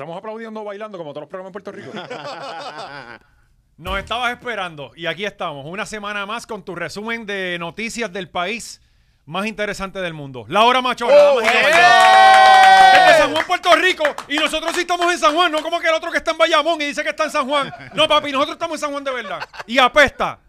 empezamos aplaudiendo, bailando, como todos los programas en Puerto Rico. Nos estabas esperando y aquí estamos, una semana más con tu resumen de noticias del país más interesante del mundo. La hora machorra. ¡Oh, caballeros. Desde San Juan, Puerto Rico. Y nosotros sí estamos en San Juan, no como que el otro que está en Bayamón y dice que está en San Juan. No, papi, nosotros estamos en San Juan de verdad. Y apesta.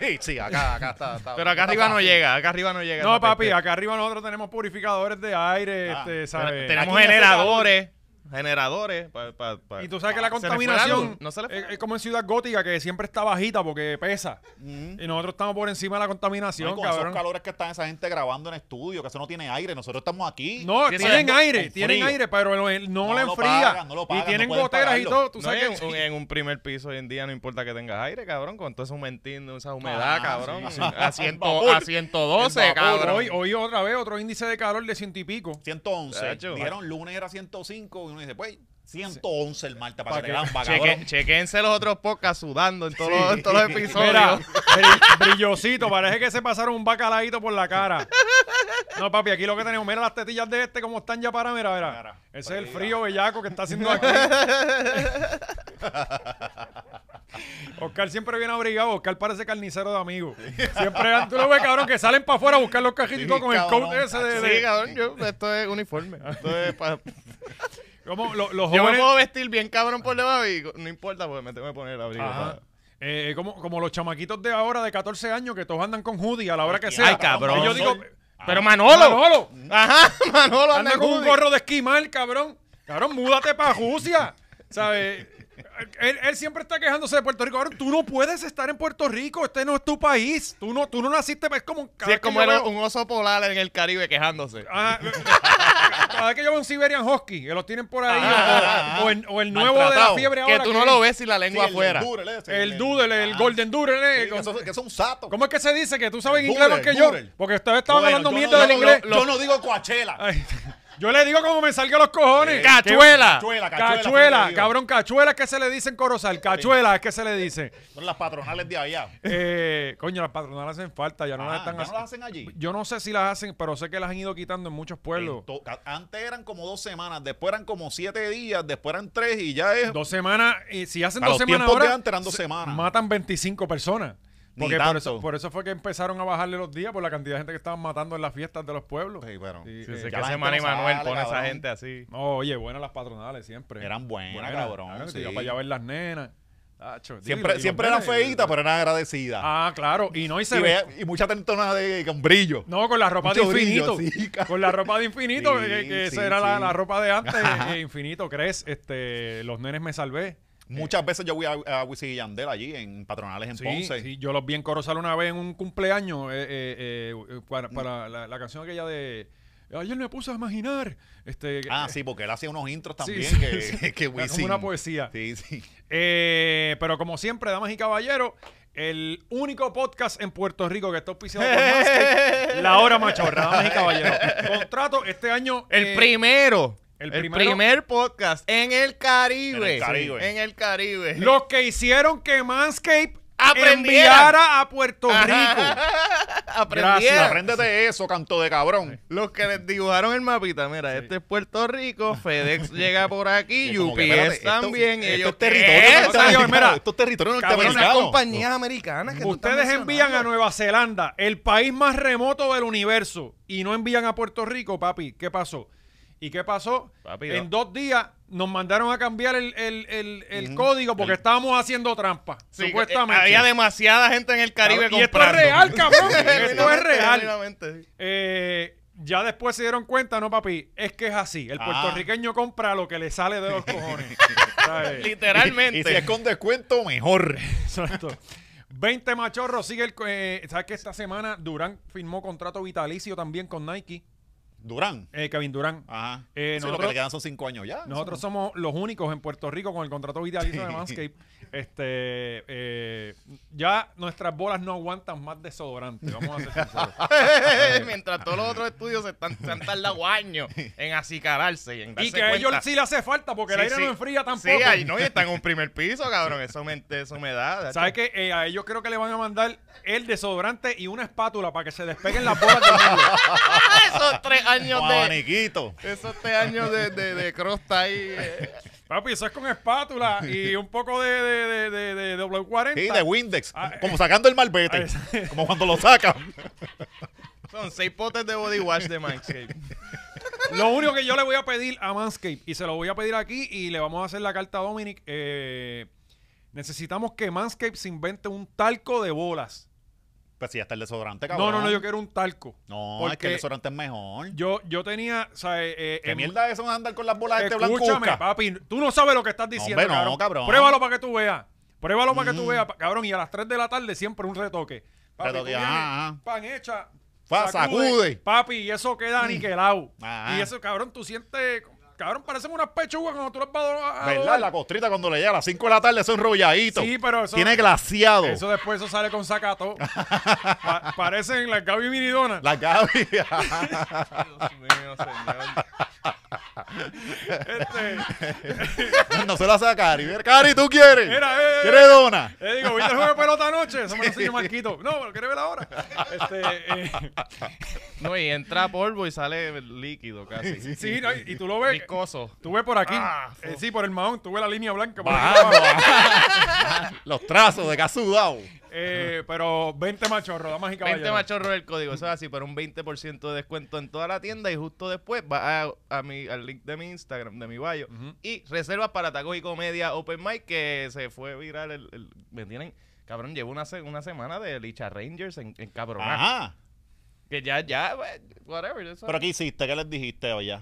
Sí, sí, acá, acá está. está- Pero acá está arriba no llega, acá arriba no llega. No, papi, peste. acá arriba nosotros tenemos purificadores de aire, Ah, este, ¿sabes? Tenemos generadores. Generadores. pa- pa- pa- Y tú sabes que la contaminación no se le fue es, es como en Ciudad Gótica, que siempre está bajita porque pesa. Y nosotros estamos por encima de la No, y contaminación, con cabrón. esos calores que están esa gente grabando en estudio, que eso no tiene aire, nosotros estamos aquí. No, tienen aire, Con tienen aire, pero no, no No le lo enfría. pagan, no lo pagan, y tienen no goteras y todo. Tú No, sabes en, que un, en un primer piso hoy en día no importa que tengas aire, cabrón, con todo eso humedad, esa humedad, Ah, cabrón. sí. A, ciento- a 112, El vapor, cabrón. hoy, hoy otra vez otro índice de calor de ciento y pico. 111. Chacho. Dijeron lunes era 105 y uno dice, pues, 111 el martes para ¿Pa que le dan Cheque, chequense los otros podcasts sudando en todos, los- en todos los episodios. Mira, bri- brillosito, parece que se pasaron un bacaladito por la cara. No, papi, aquí lo que tenemos, mira las tetillas de este como están ya para, mira, mira. Mira, Ese es el para frío bellaco que está haciendo aquí. Oscar siempre viene abrigado, Oscar parece carnicero de amigos. Siempre, tú lo ves, cabrón, que salen para afuera a buscar los cajitos Sí, con el cabrón. coat ese de... Sí, de- cabrón, yo, esto es uniforme. Esto es pa- como lo- los yo me puedo vestir bien cabrón por debajo y no importa porque me tengo que poner el abrigo. Eh, como, como los chamaquitos de ahora de 14 años que todos andan con hoodie a la hora que sea. Ay, cabrón. Y yo digo, Pero Manolo. Manolo, Ajá, Manolo anda con un gorro de esquimal, cabrón. Cabrón, múdate para Rusia. ¿Sabes? Él, él siempre está quejándose de Puerto Rico. Cabrón, tú no puedes estar en Puerto Rico. Este no es tu país. Tú no, tú no naciste. Es como. Sí, es que como veo- un oso polar en el Caribe quejándose. Ah, cada vez que yo veo un Siberian Husky, que los tienen por ahí, Ah, o, o el, o el nuevo de la fiebre Que ahora. tú no lo ves sin la Sí, lengua el afuera. doodle ese, El doodle, el Ah, golden doodle. eh, sí, que que es un sato. ¿Cómo es que se dice? Que tú sabes El inglés más que yo. Porque ustedes estaban Bueno, hablando mierda no del inglés. Yo no digo Coachella. Yo le digo como me salga los cojones. ¡Cachuela! Cachuela, cachuela. Cachuela, cabrón, cachuela es que se le dice en Corozal. Cachuela es que se le dice. Son las patronales de allá. Eh, coño, las patronales hacen falta, ya no las Ah, están ¿ya no haciendo. las hacen allí? Yo no sé si las hacen, pero sé que las han ido quitando en muchos pueblos. To- Antes eran como dos semanas, después eran como siete días, después eran tres y ya es. Dos semanas, y si hacen Para dos los semanas tiempos de ahora, antes eran dos se- semanas. matan 25 personas. Porque por eso, por eso fue que empezaron a bajarle los días por la cantidad de gente que estaban matando en las fiestas de los pueblos. Sí, pero Sí, Sí, eh, sí, que ese Manny Manuel pone a esa gente así. no, oye, buenas las patronales siempre. eran buenas, Buenas, cabrón. sí. para allá a ver las nenas. Tacho, Siempre, siempre eran nenes, feitas, pero eran agradecidas. Ah, claro. Y no, y se y, ve. ve- y mucha tentona de con brillo. No, con la ropa Mucho de brillo, infinito. sí, con la ropa de infinito, Sí, que, que esa sí, era la ropa de antes. eh, infinito, ¿crees? Este, los nenes me salvé. Muchas veces yo voy a, a Wisin y Yandel allí en Patronales en Sí, Ponce. sí, yo los vi en Corozal una vez en un cumpleaños eh, eh, eh, para, para la, la canción aquella de Ayer me puse a imaginar. Este, Ah, eh, sí, porque él hacía unos intros sí, también sí, que, sí. que Era como Wisin. una poesía. Sí, sí. Eh, pero como siempre, damas y caballeros, el único podcast en Puerto Rico que está auspiciado por Manscaped, La Hora Machorra, damas y caballeros. Contrato este año. El eh, primero. El primer podcast en el Caribe. En el Caribe. En el Caribe. Los que hicieron que Manscaped Aprendieran. enviara a Puerto Rico. Aprendieron. Gracias. Apréndete eso, canto de cabrón. Los que les dibujaron el mapita, mira, este es Puerto Rico, FedEx llega por aquí, que, UPS espérate, esto- también. y esto ellos, es territorio ¿qué? norteamericano. Mira, esto es territorio cabrón, norteamericano. compañías americanas que Ustedes envían a. Nueva Zelanda, el país más remoto del universo, y no envían a Puerto Rico, papi. ¿Qué pasó? ¿Y qué pasó? Papi, en dos días nos mandaron a cambiar el, el- el- el código porque estábamos haciendo trampa, Sí, supuestamente. eh, Había demasiada gente en el Caribe y esto es real, cabrón. esto es real. Eh, ya después se dieron cuenta, no, papi, es que es así. El Ah. puertorriqueño compra lo que le sale de los cojones. ¿sabes? Literalmente. Y si es con descuento, mejor. Exacto. 20 machorros sigue el. co- eh, ¿Sabes que esta semana Durán firmó contrato vitalicio también con Nike? Durán. Eh, Kevin Durán. Ajá. Eh, Sí, lo que nosotros- le quedan son cinco años ya. Nosotros somos los únicos en Puerto Rico con el contrato vitalicio de Manscaped. Este, eh, ya nuestras bolas no aguantan más desodorante, vamos a ser sinceros. Mientras todos los otros estudios se, están, se han tardado años en acicalarse y en darse y que a ellos sí le hace falta porque el Sí, aire sí. no enfría tampoco. Sí, ahí no, y están en un primer piso, cabrón. Eso me, eso me da. ¿Sabes qué? Eh, a ellos creo que le van a mandar el desodorante y una espátula para que se despeguen las bolas del medio. Esos tres años de... abaniquito. Esos te años de, de, de crosta ahí. eh. Papi, eso es con espátula y un poco de, de, de, de, de W40. Sí, de Windex. Ah, como sacando el malvete. Ah, como cuando lo sacan. Son seis potes de body wash de Manscaped. Lo único que yo le voy a pedir a Manscaped, y se lo voy a pedir aquí, y le vamos a hacer la carta a Dominic, eh, necesitamos que Manscaped se invente un talco de bolas. Pues sí, hasta el desodorante, No, cabrón. no, no, yo quiero un talco. No, es que el desodorante es mejor. Yo, yo tenía, o sea, eh, eh, ¿Qué mierda es eso de andar con las bolas de este Escúchame, blancuzca? papi, tú no sabes lo que estás diciendo, hombre, no, cabrón. Pruébalo para que tú veas. Pruébalo para que tú Mm. veas, cabrón, y a las 3 de la tarde siempre un retoque. Papi, tú vienes, ajá. pan hecha, Fa- sacude. Papi, y eso queda aniquilado. Ajá. Y eso, cabrón, tú sientes, cabrón, parecen unas pechugas cuando tú las vas a- a ¿Verdad? La costrita cuando le llega a las 5 de la tarde, eso enrolladito. Sí, pero eso... Tiene glaciado. Eso después eso sale con sacato. Pa- parecen las Gaby Minidona. La Gaby. Dios mío, señor. Este, no se la hace a Cari. Ver, Cari, ¿tú quieres? Mira, eh, ¿Quieres dona? eh, digo, ¿viste el juego de pelota anoche? Eso me lo enseñó Marquito. No, ¿lo quieres ver ahora? Este, eh, No, y entra polvo y sale líquido casi. sí, no, y, y tú lo ves. Viscoso. Tú ves por aquí. Ah, eh, sí, por el mahón. Tú ves la línea blanca. por Bajando. Los trazos de que ha sudado. Eh, pero 20 machorros, damas y 20 caballeros. machorros el código, eso es así, pero un 20% de descuento en toda la tienda y justo después va a, a mi, al link de mi Instagram, de mi bio, y reservas para Tacos y Comedia Open Mic que se fue viral. El, el- me tienen, cabrón, llevo una, se- una semana de Licha Rangers en, en cabrón. Ajá. Que ya, ya, whatever. eso- ¿Pero qué hiciste? ¿Qué les dijiste oye?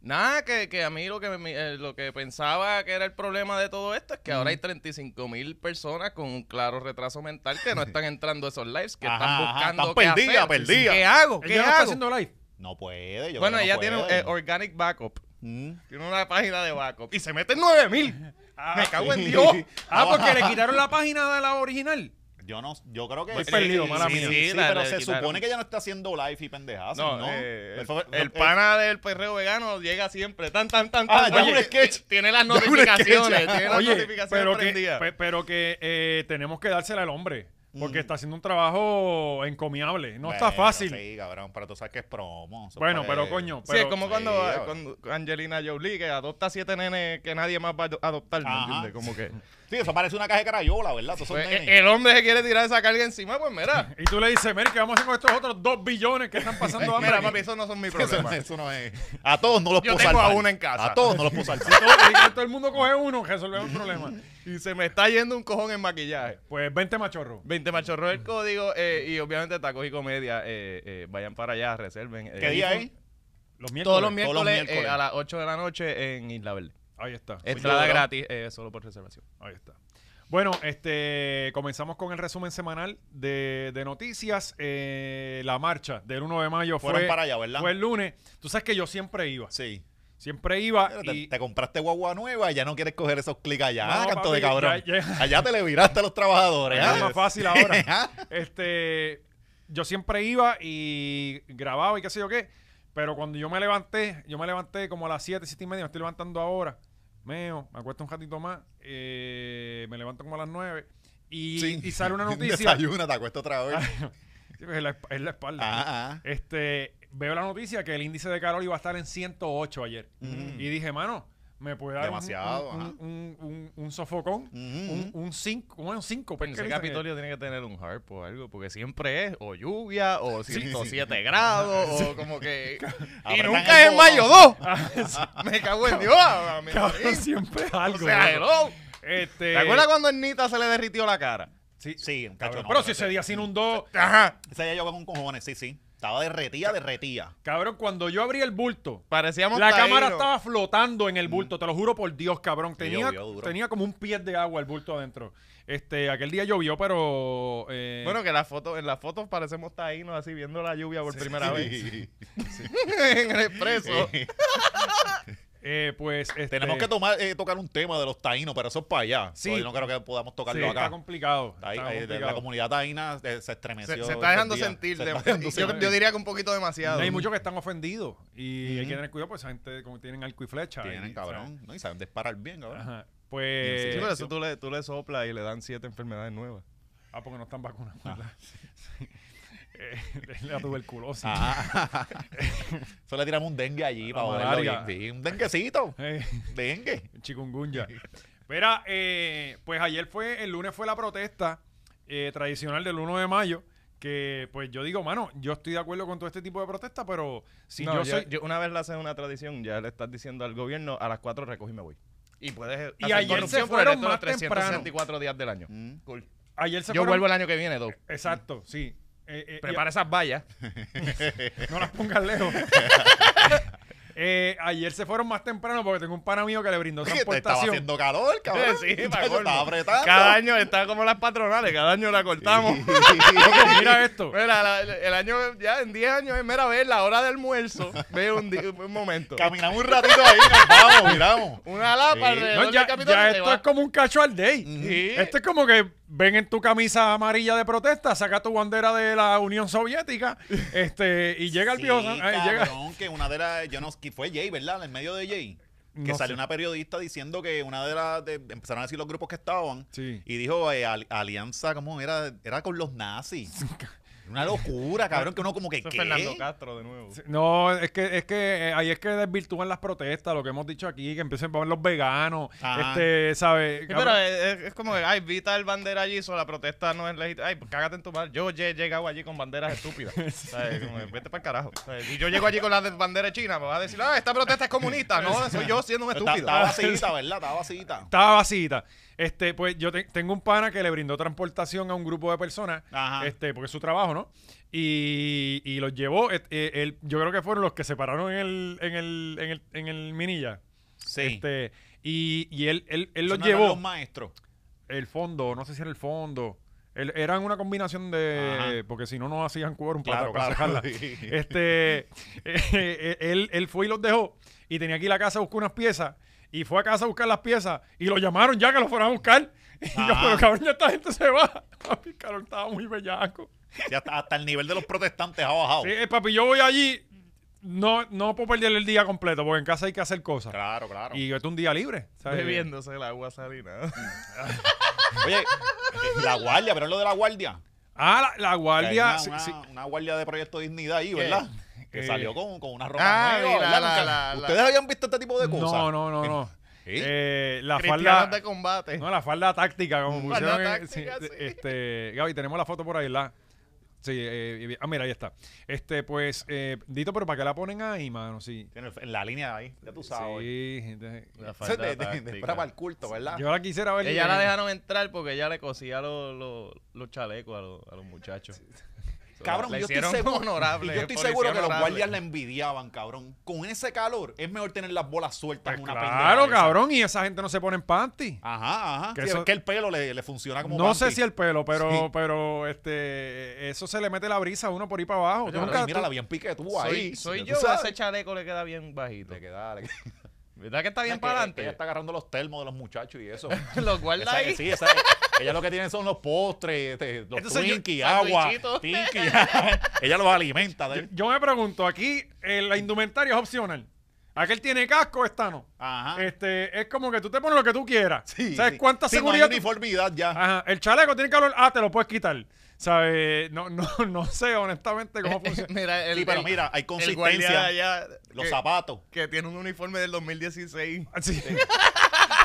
Nada, que, que a mí lo que, me- eh, lo que pensaba que era el problema de todo esto es que ahora hay 35 mil personas con un claro retraso mental que no están entrando a esos lives, que Ajá, están ajá, buscando están qué perdidas, hacer. perdidas. ¿Qué hago? Ella ¿Qué no está hago? haciendo live. No puede. Yo Bueno, ella tiene eh, Organic Backup. Mm. Tiene una página de backup. Y se meten 9 mil. Me cago en. Dios. Ah, porque le quitaron la página de la original. Yo no, yo creo que Estoy perdido, sí, mala sí, mía. sí, Sí, la- pero la se quitaron. supone que ya no está haciendo live y pendejadas, ¿no? No, eh, el, pana del perreo vegano llega siempre. Tan, tan, tan, Ah, tan. Oye, sketch. Tiene las notificaciones. Tiene las Oye, notificaciones pero que, prendidas. pe- pero que eh, tenemos que dársela al hombre. Porque está haciendo un trabajo encomiable. No está fácil. Sí, cabrón, pero tú sabes que es promo. Bueno, pero coño. Sí, es como cuando, Sí, cuando Angelina Jolie que adopta siete nenes que nadie más va a ado- adoptar, ¿me entiendes? Como que Sí, eso parece una caja de carayola, ¿verdad? Todos esos pues, el hombre se quiere tirar esa carga encima, pues mira. Y tú le dices, Mary, ¿qué vamos a hacer con estos otros dos billones que están pasando hambre? Mira, aquí?" papi, eso no son mis Eso, problemas. eso no es. A todos no los Yo puedo tengo a uno en casa. A todos no los puedo salvar. todo, y que todo el mundo coge uno, resolvemos el problema. Y se me está yendo un cojón en maquillaje. Pues 20 machorros. 20 machorros el código eh, y obviamente tacos y comedia. eh, eh, vayan para allá, reserven. ¿Qué Eh, día y- es? Los miércoles. Todos los Todos miércoles, los eh, miércoles. a las 8 de la noche en Isla Verde. Ahí está. Entrada duro. gratis, eh, solo por reservación. Ahí está. Bueno, este comenzamos con el resumen semanal de, de noticias. Eh, la marcha del 1 de mayo Fueron fue, para allá, ¿verdad? fue el lunes. Tú sabes que yo siempre iba. Sí. Siempre iba Pero y... te compraste guagua nueva y ya no quieres coger esos clics allá, No, ah, canto de cabrón. ya- ya- Allá te le viraste a los trabajadores. Es ¿ah? más fácil ahora. Ah. este, yo siempre iba y grababa y qué sé yo qué. Pero cuando yo me levanté, yo me levanté como a las 7, 7 y media, me estoy levantando ahora. Meo, me acuesto un ratito más. eh, me levanto como a las 9. Y, Sí. y sale una noticia. Desayuna, te acuestas otra vez. Sí, pues, es la, es la espalda. Ah, ah. Este, veo la noticia que el índice de calor iba a estar en 108 ayer. Mm. Y dije, mano, me puede dar un- Demasiado, un, un, un, un sofocón. Ujú. Un, un 5, ¿cómo es un 5? Pues ese Capitolio tiene que tener un harp o algo, porque siempre es o lluvia o 107 grados o como que... y nunca es mayo botón. 2. Me cago en Dios. a mí- Cabrón, siempre es O algo. sea, loco. hello. Este, ¿Te acuerdas cuando a Ernita se le derritió la cara? Sí, Sí, cabrón, cacho, no, pero si ese- día se inundó. Ajá. Ese día yo con cojones, sí, sí. Estaba derretida, derretida. Cabrón, cuando yo abrí el bulto, Parecíamos la cámara estaba flotando en el bulto, te lo juro por Dios, cabrón. Tenía, llovió tenía como un pie de agua el bulto adentro. Este, aquel día llovió, pero. eh, Bueno, que las fotos, en las fotos parecemos taínos así viendo la lluvia por primera vez Sí. en el expreso. Eh, pues. Este, Tenemos que tomar, eh, tocar un tema de los taínos, pero eso es para allá. Sí. No creo que podamos sí, tocarlo está acá. Ahí- está complicado. la comunidad taína eh, se estremeció. Se, se está dejando sentir. Se de- está dejando yo, diría que un poquito demasiado. Hay muchos que están ofendidos y hay Ujú. que tener cuidado, pues esa gente como tienen arco y flecha. Tienen, y, cabrón. ¿no? Y saben disparar bien, cabrón. Ajá. Pues. Sí, pero eso tú le, tú le soplas y le dan siete enfermedades nuevas. Ah, porque no están vacunados. ¿verdad? Eh, la tuberculosis. Ah. Eso le tiramos un dengue allí La para malaria. bien, bien. Un denguecito. Eh, Dengue. chikungunya. Mira, eh, pues ayer fue, el lunes fue la protesta eh, tradicional del 1 de mayo. Que pues yo digo, mano, yo estoy de acuerdo con todo este tipo de protesta, pero si No, yo soy. yo una vez le haces una tradición, ya le estás diciendo al gobierno, a las 4 recojo y me voy. Y puedes Y hacer ayer se por el fueron de más los temprano. 364 días del año. Mm. Cool. ayer se Yo fueron- vuelvo el año que viene, dos. Exacto, sí. Eh, eh, Prepara esas vallas. no las pongas lejos. Eh, ayer se fueron más temprano porque tengo un pana mío que le brindó Te estaba transportación. haciendo calor, cabrón. Sí, para colmo. estaba apretando. Cada año está como las patronales, cada año la cortamos. Loco, mira esto. Mira, la- el año, ya en 10 años es mera vez la hora de almuerzo. Ve un, momento. Caminamos un ratito ahí, nos vamos, miramos. Una lapa Sí. alrededor No, ya, del esto es como un casual day. Sí. Esto es como que ven en tu camisa amarilla de protesta, saca tu bandera de la Unión Soviética este, y llega el Sí, viejo. eh, llega, cabrón, que una de las, yo no, que fue Jay, ¿verdad? En medio de Jay. Que No salió sé. una periodista diciendo que una de las, de- empezaron a decir los grupos que estaban. Sí. Y dijo, eh, al- alianza, ¿cómo era? Era con los nazis. Una locura, cabrón, que uno como que, Eso es ¿qué? Fernando Castro de nuevo. No, es que, es que eh, ahí es que desvirtúan las protestas, lo que hemos dicho aquí, que empiecen a poner los veganos, Ajá. este, ¿sabes? Sí, pero es, como que, ay, vi tal bandera allí, so la protesta no es legítima. Ay, pues cágate en tu madre. Yo he llegado allí con banderas estúpidas. ¿sabes? Como que, vete para el carajo. ¿sabes? Y yo llego allí con la de- bandera china, me vas a decir, ah, esta protesta es comunista. No, soy yo siendo un estúpido. Estaba vacita, ¿verdad? Estaba vacita. Estaba vacita. Este, pues yo te- tengo un pana que le brindó transportación a un grupo de personas, Ajá. este, porque es su trabajo, ¿no? Y, y los llevó, et- eh, él- yo creo que fueron los que se pararon en el, en el, en el, en el Minilla. Sí. Este, y, y él, él, él los no llevó, los maestros. el fondo, no sé si era el fondo. El- eran una combinación de. Ajá. Porque si no, no hacían quórum Claro, para claro. Este, eh, él, él fue y los dejó. Y tenía que ir a casa a buscar unas piezas. Y fue a casa a buscar las piezas. Y lo llamaron ya que lo fueran a buscar. Y yo, Ajá. pero cabrón, ya esta gente se va. Papi, cabrón, estaba muy bellaco. Sí, hasta, hasta el nivel de los protestantes ha bajado. Sí, eh, papi, yo voy allí. No, no puedo perder el día completo porque en casa hay que hacer cosas. Claro, claro. Y esto es un día libre. ¿sabes? Bebiéndose el agua salina. Oye, eh, la guardia, pero es lo de la guardia. Ah, la, la guardia. una, sí. una- una guardia de Proyecto Dignidad ahí, ¿Qué? ¿verdad? Que Eh, salió con, con una ropa Ah, nueva, la- la- la- la- ¿Ustedes habían visto este tipo de cosas? No, no, no, no. ¿Sí? Eh, la Cristianos falda. de combate. No, la falda táctica, como Falda pusieron. táctica, sí. Este, Gaby, tenemos la foto por ahí, ¿verdad? Sí, eh, ah, mira, ahí está. Este, pues, eh, Dito, pero ¿para qué la ponen ahí, mano? Sí. Tiene En la línea de ahí, ya tú sabes. Sí, gente- La Eso es falda de, de- de- táctica. fuera para el culto, ¿verdad? yo la quisiera ver. Ella la eh, dejaron entrar porque ella le cosía los, los, los chalecos a los, a los muchachos. Cabrón, yo estoy seguro, honorable, y yo estoy seguro que los guardias la envidiaban, cabrón. Con ese calor, es mejor tener las bolas sueltas Pues en una claro, pendejada esa. cabrón, y esa gente no se pone en panty. Ajá, ajá. Que Sí, eso- es que el pelo le, le funciona como No sé si el pelo, pero, Sí. pero este, eso se le mete la brisa a uno por ahí para abajo. Oye, Tú pero nunca- mira tú- la bien pique tú Soy, ahí. soy tú yo, sabes. ese chaleco le queda bien bajito. Le queda, le queda. ¿Verdad que está bien para que adelante? Ella está agarrando los termos de los muchachos y eso. Los guarda Esa- ahí. sí, esa, ella lo que tiene son los postres, este, los yo- Twinkies, agua. Tinky. ella los alimenta. de- Yo me pregunto, aquí eh, la indumentaria es opcional. Aquel tiene casco, esta no. Ajá. Este, es como que tú te pones lo que tú quieras. Sí, ¿Sabes sí. cuánta Sí, no hay seguridad? tú- uniformidad ya. Ajá, el chaleco tiene calor, ah, te lo puedes quitar. ¿Sabes? No, no, no sé honestamente cómo funciona. Mira, el, sí, pero el- mira, hay consistencia. allá Los que, zapatos. que tiene un uniforme del 2016. Sí.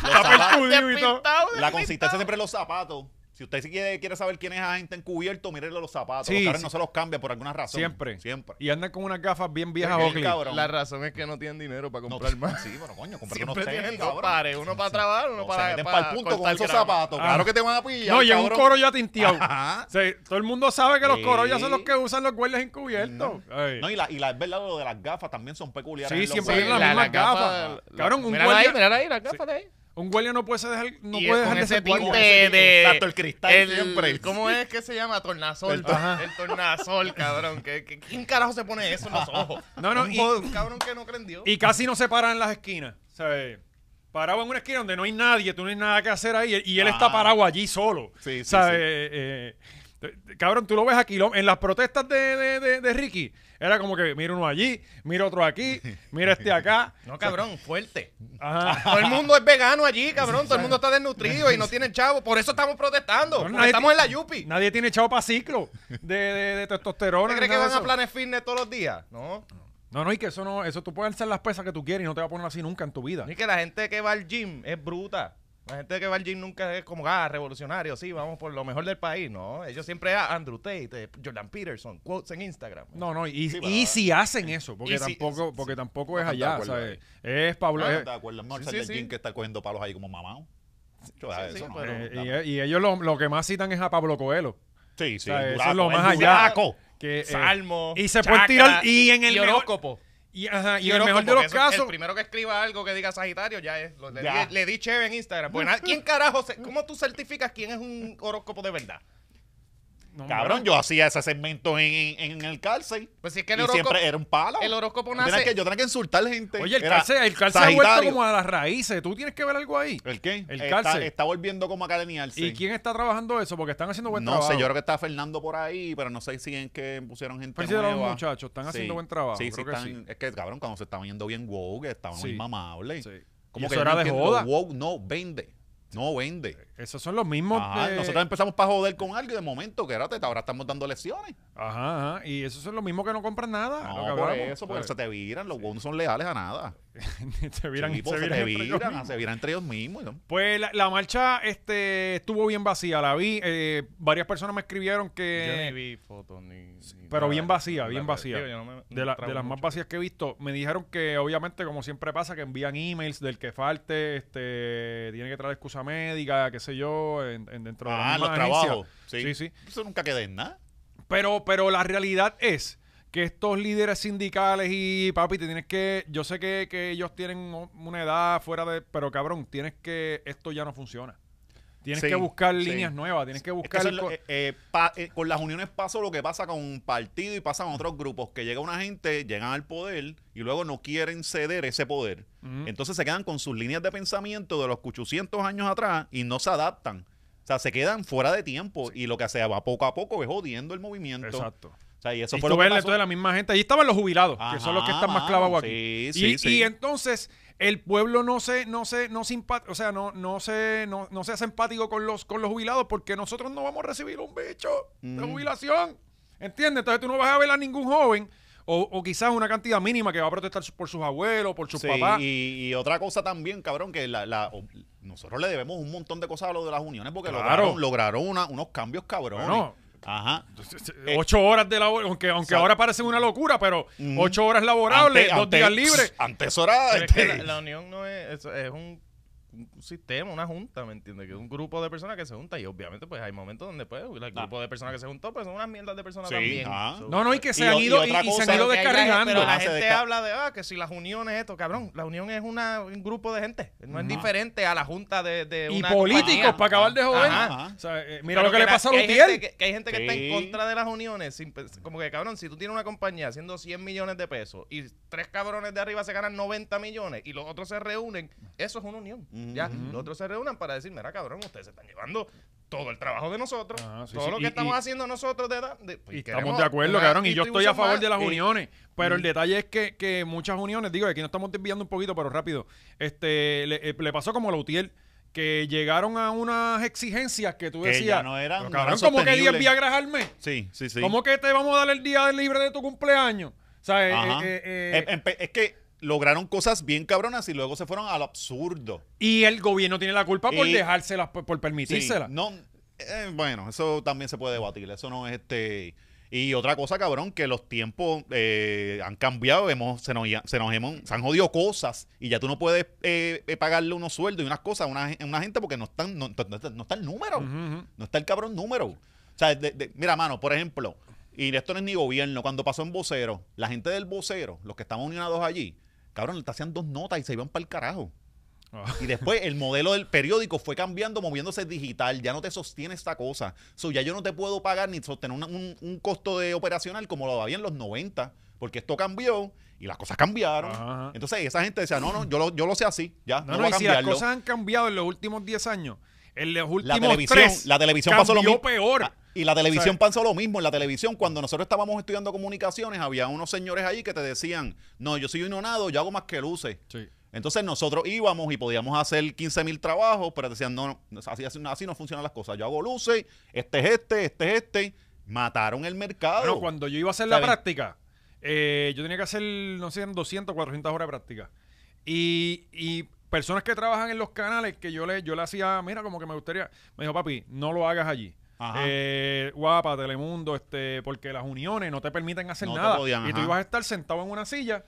Los Está zapatos. La consistencia siempre en los zapatos. Si usted sí quiere, quiere saber quién es agente encubierto, mírele los zapatos. Sí, los sí. no se los cambia por alguna razón. Siempre. Siempre. Y andan con unas gafas bien viejas Oakley. cabrón. La razón es que no tienen dinero para No, comprar más. Sí, pero coño, comprate unos tenis, tienen dos cabrón. pares, uno para trabajar, uno No, para se meten para para el punto con esos zapatos. Ah. Claro que te van a pillar, No, y en un coro ya tinteado. Ajá. O sea, todo el mundo sabe que los Sí. corollas son los que usan los guardias encubiertos. No, y la, y la es verdad lo de las gafas también son peculiares. Sí, siempre tienen las mismas gafas. Cabrón, un guardia- ahí, ahí, las gafas de ahí. Un guardia no puede dejar, no Y puede dejar de ese ser tinte de... Exacto, el cristal siempre. ¿Cómo es que se llama? Tornasol. El- El, tornasol, cabrón. ¿Qué, qué, quién carajo se pone eso en los ojos? No, no, un, y- un cabrón que no cree en Dios. Y casi no se para en las esquinas. ¿sabes? Parado en una esquina donde no hay nadie, tú no hay nada que hacer ahí. Y él Ah. está parado allí solo. Sí, sí, ¿sabes? sí. Eh, eh, te- Cabrón, tú lo ves aquí, lo- en las protestas de, de, de- de Ricky, era como que mira uno allí, mira otro aquí, mira este acá. No, cabrón, fuerte. Ajá. Todo el mundo es vegano allí, cabrón. Todo el mundo está desnutrido y no tienen chavo. Por eso estamos protestando. No, estamos en la Yupi. Nadie tiene echado para ciclo de, de, de testosterona. ¿Usted ni cree que van a eso. Planet Fitness todos los días? No. No, no, y que eso no, eso tú puedes hacer las pesas que tú quieres y no te va a poner así nunca en tu vida. Ni que la gente que va al gym es bruta. La gente que va al gym nunca es como, ah, revolucionario, sí, vamos por lo mejor del país. No, ellos siempre es Andrew Tate, eh, Jordan Peterson, quotes en Instagram. No, no, y, Sí, y si hacen eso, porque si- tampoco, porque tampoco es No allá, acuerdo ¿sabes? ahí. Es Pablo. No, no te acuerdas. Es mejor Sí, del gym que estar cogiendo palos ahí como no, pero- eh, no. y, y ellos lo, lo que más citan es a Pablo Coelho. Sí, sí. O sea, el eso es lo más el allá. duraco. Que, eh, Salmo. y se pueden tirar- y en el y mejor- horóscopo. Y, ajá, y Y en el mejor de los casos. El primero que escriba algo que diga Sagitario ya es. lo- le, Ya. Di, le di share en Instagram. Pues, ¿quién carajo? se- ¿Cómo tú certificas quién es un horóscopo de verdad? No, Cabrón, no. yo hacía ese segmento en, en, en el cárcel. Pues si es que el y horóscopo. siempre era un palo. el horóscopo nace- que, yo tenía que insultar gente. Oye, el cárcel, el cárcel ha vuelto como a las raíces. ¿Tú tienes que ver algo ahí? ¿El qué? El está, cárcel. Está volviendo como a caleniarse. ¿Y quién está trabajando eso? Porque están haciendo buen no trabajo. sé, yo creo que está Fernando por ahí, pero no sé si en que pusieron gente Pero de los nueva. muchachos, están haciendo buen trabajo, Sí, creo sí, que están- Es que, cabrón, cuando se estaban yendo bien woke, estaban Sí. muy mamables. Sí. Como que era no de joda. Woke no vende. No vende. Esos son los mismos. Ajá, de- Nosotros empezamos para joder con algo y de momento, que ahora, estamos dando lecciones. Ajá, ajá. Y esos son los mismos que no compran nada. No, lo que por eso, porque Pues, se te viran. Los no son leales a nada. se viran, Sí, se se, viran te entre ellos viran, mismos. se viran entre ellos mismos. ¿no? Pues la, la marcha este, estuvo bien vacía, la vi. eh, varias personas me escribieron Yo ni que. vi fotos ni. ni Pero nada. bien vacía, La- bien vacía. digo, yo no me- no De, la- de las más vacías que he visto, me dijeron que obviamente, como siempre pasa, que envían emails del que falte, este, tiene que traer excusa médica, qué sé yo, en, en- dentro de la Ah, misma los agencia. trabajos. Sí. Sí, sí. Eso nunca queda en nada. Pero, pero la realidad es que estos líderes sindicales y papi, te tienes que. Yo sé que, que ellos tienen una edad fuera de. Pero cabrón, tienes que. Esto ya no funciona. Tienes Sí, que buscar sí. líneas nuevas, tienes que Es que buscar. lo- eh, eh, pa- eh, con las uniones pasó lo que pasa con un partido y pasa con otros grupos, que llega una gente, llegan al poder y luego no quieren ceder ese poder. Entonces se quedan con sus líneas de pensamiento de los 800 años atrás y no se adaptan. O sea, se quedan fuera de tiempo y lo que se va poco a poco es jodiendo el movimiento. Exacto. O sea, y eso y fue lo que pasó. entonces la misma gente. Allí estaban los jubilados, que son los que están más clavados aquí. sí, y, sí, y sí. entonces el pueblo no se, no se, no se o sea, no, no se, no, no se hace empático con los, con los jubilados porque nosotros no vamos a recibir un bicho de Mm. jubilación. ¿Entiendes? Entonces tú no vas a ver a ningún joven, o, o quizás una cantidad mínima que va a protestar por sus abuelos, por sus Sí, papás. y, y otra cosa también, cabrón, que la, la- nosotros le debemos un montón de cosas a lo de las uniones porque Claro. lograron, lograron una- unos cambios cabrones. Bueno, Ajá. Eh, Ocho horas de labor, aunque, aunque ahora parece una locura, pero ocho horas laborables, Antes- dos días libres. Antes que este, la, la unión no es, es, es un, un sistema, una junta, ¿me entiendes? Que es un grupo de personas que se junta y obviamente pues hay momentos donde pues el grupo de personas que se juntó pues son unas mierdas de personas Sí, también. So, No, no, y que se Y han y ido y, y se han ido descarrilando. Pero la Ah, gente desca- habla de ah, que si las uniones esto, cabrón, la unión es una, un grupo de gente, no es diferente a la junta de, de y una políticos compañía. para acabar de joder. Ajá. O sea, eh, mira Pero lo que, le pasa a Lutiel. gente que, que hay gente que está en contra de las uniones. sin como que, cabrón, si tú tienes una compañía haciendo 100 millones de pesos y tres cabrones de arriba se ganan 90 millones y los otros se reúnen, eso es una unión. Ya, los otros se reúnen para decir, mira, cabrón, ustedes se están llevando todo el trabajo de nosotros, sí, todo sí. lo que Y- estamos y- haciendo nosotros de edad. de- pues, Y estamos de acuerdo, cabrón. Y yo estoy a favor más. de las eh, uniones. Pero el detalle es que, que muchas uniones, digo, aquí nos estamos desviando un poquito, pero rápido. Este, le, eh, le pasó como a Lautier, que llegaron a unas exigencias que tú Que decías. ya no eran- "Pero, no cabrón, eran ¿cómo que 10 sostenibles". Viagras al mes? Sí, sí, sí. ¿Cómo que te vamos a dar el día libre de tu cumpleaños? O sea, eh, eh, eh, Em- es que lograron cosas bien cabronas y luego se fueron al absurdo. y el gobierno tiene la culpa por Y- dejárselas, por, por Sí, permitírselas. no, eh, bueno, eso también se puede debatir. Eso no es este. Y otra cosa, cabrón, que los tiempos eh, han cambiado, hemos, se, nos, se nos hemos, se han jodido cosas y ya tú no puedes eh, eh, pagarle unos sueldos y unas cosas a una, una gente porque no, están, no, no está- no está el número. No está el cabrón número. O sea, de- de- mira, mano, por ejemplo, y esto no es ni gobierno, cuando pasó en vocero, la gente del vocero, los que estaban unionados allí, cabrón, te hacían dos notas y se iban para el carajo. Ah. Y después el modelo del periódico fue cambiando, moviéndose digital. Ya no te sostiene esta cosa. So, ya yo no te puedo pagar ni sostener una- un, un costo de operacional como lo había en los 90, porque esto cambió y las cosas cambiaron. Ajá. Entonces esa gente decía, no, no, yo lo, yo lo sé así, ya, no, No, no, y si las cosas han cambiado en los últimos 10 años, en los últimos televisión- tres, la televisión pasó lo mismo. peor. Y la televisión pasó lo mismo. En la televisión, cuando nosotros estábamos estudiando comunicaciones, había unos señores ahí que te decían, no, yo soy un nonado, yo hago más que luces. Sí. Entonces nosotros íbamos y podíamos hacer 15 mil trabajos, pero decían, no, no, así, así, así no funcionan las cosas. Yo hago luces, este es este, este es este. Mataron el mercado. Bueno, cuando yo iba a hacer la práctica, eh, yo tenía que hacer, no sé, 200, 400 horas de práctica. Y, y personas que trabajan en los canales que yo le, yo le hacía, mira, como que me gustaría, me dijo, papi, no lo hagas allí. Eh, guapa, Telemundo, este, porque las uniones no te permiten hacer No nada. podían, y tú ibas a estar sentado en una silla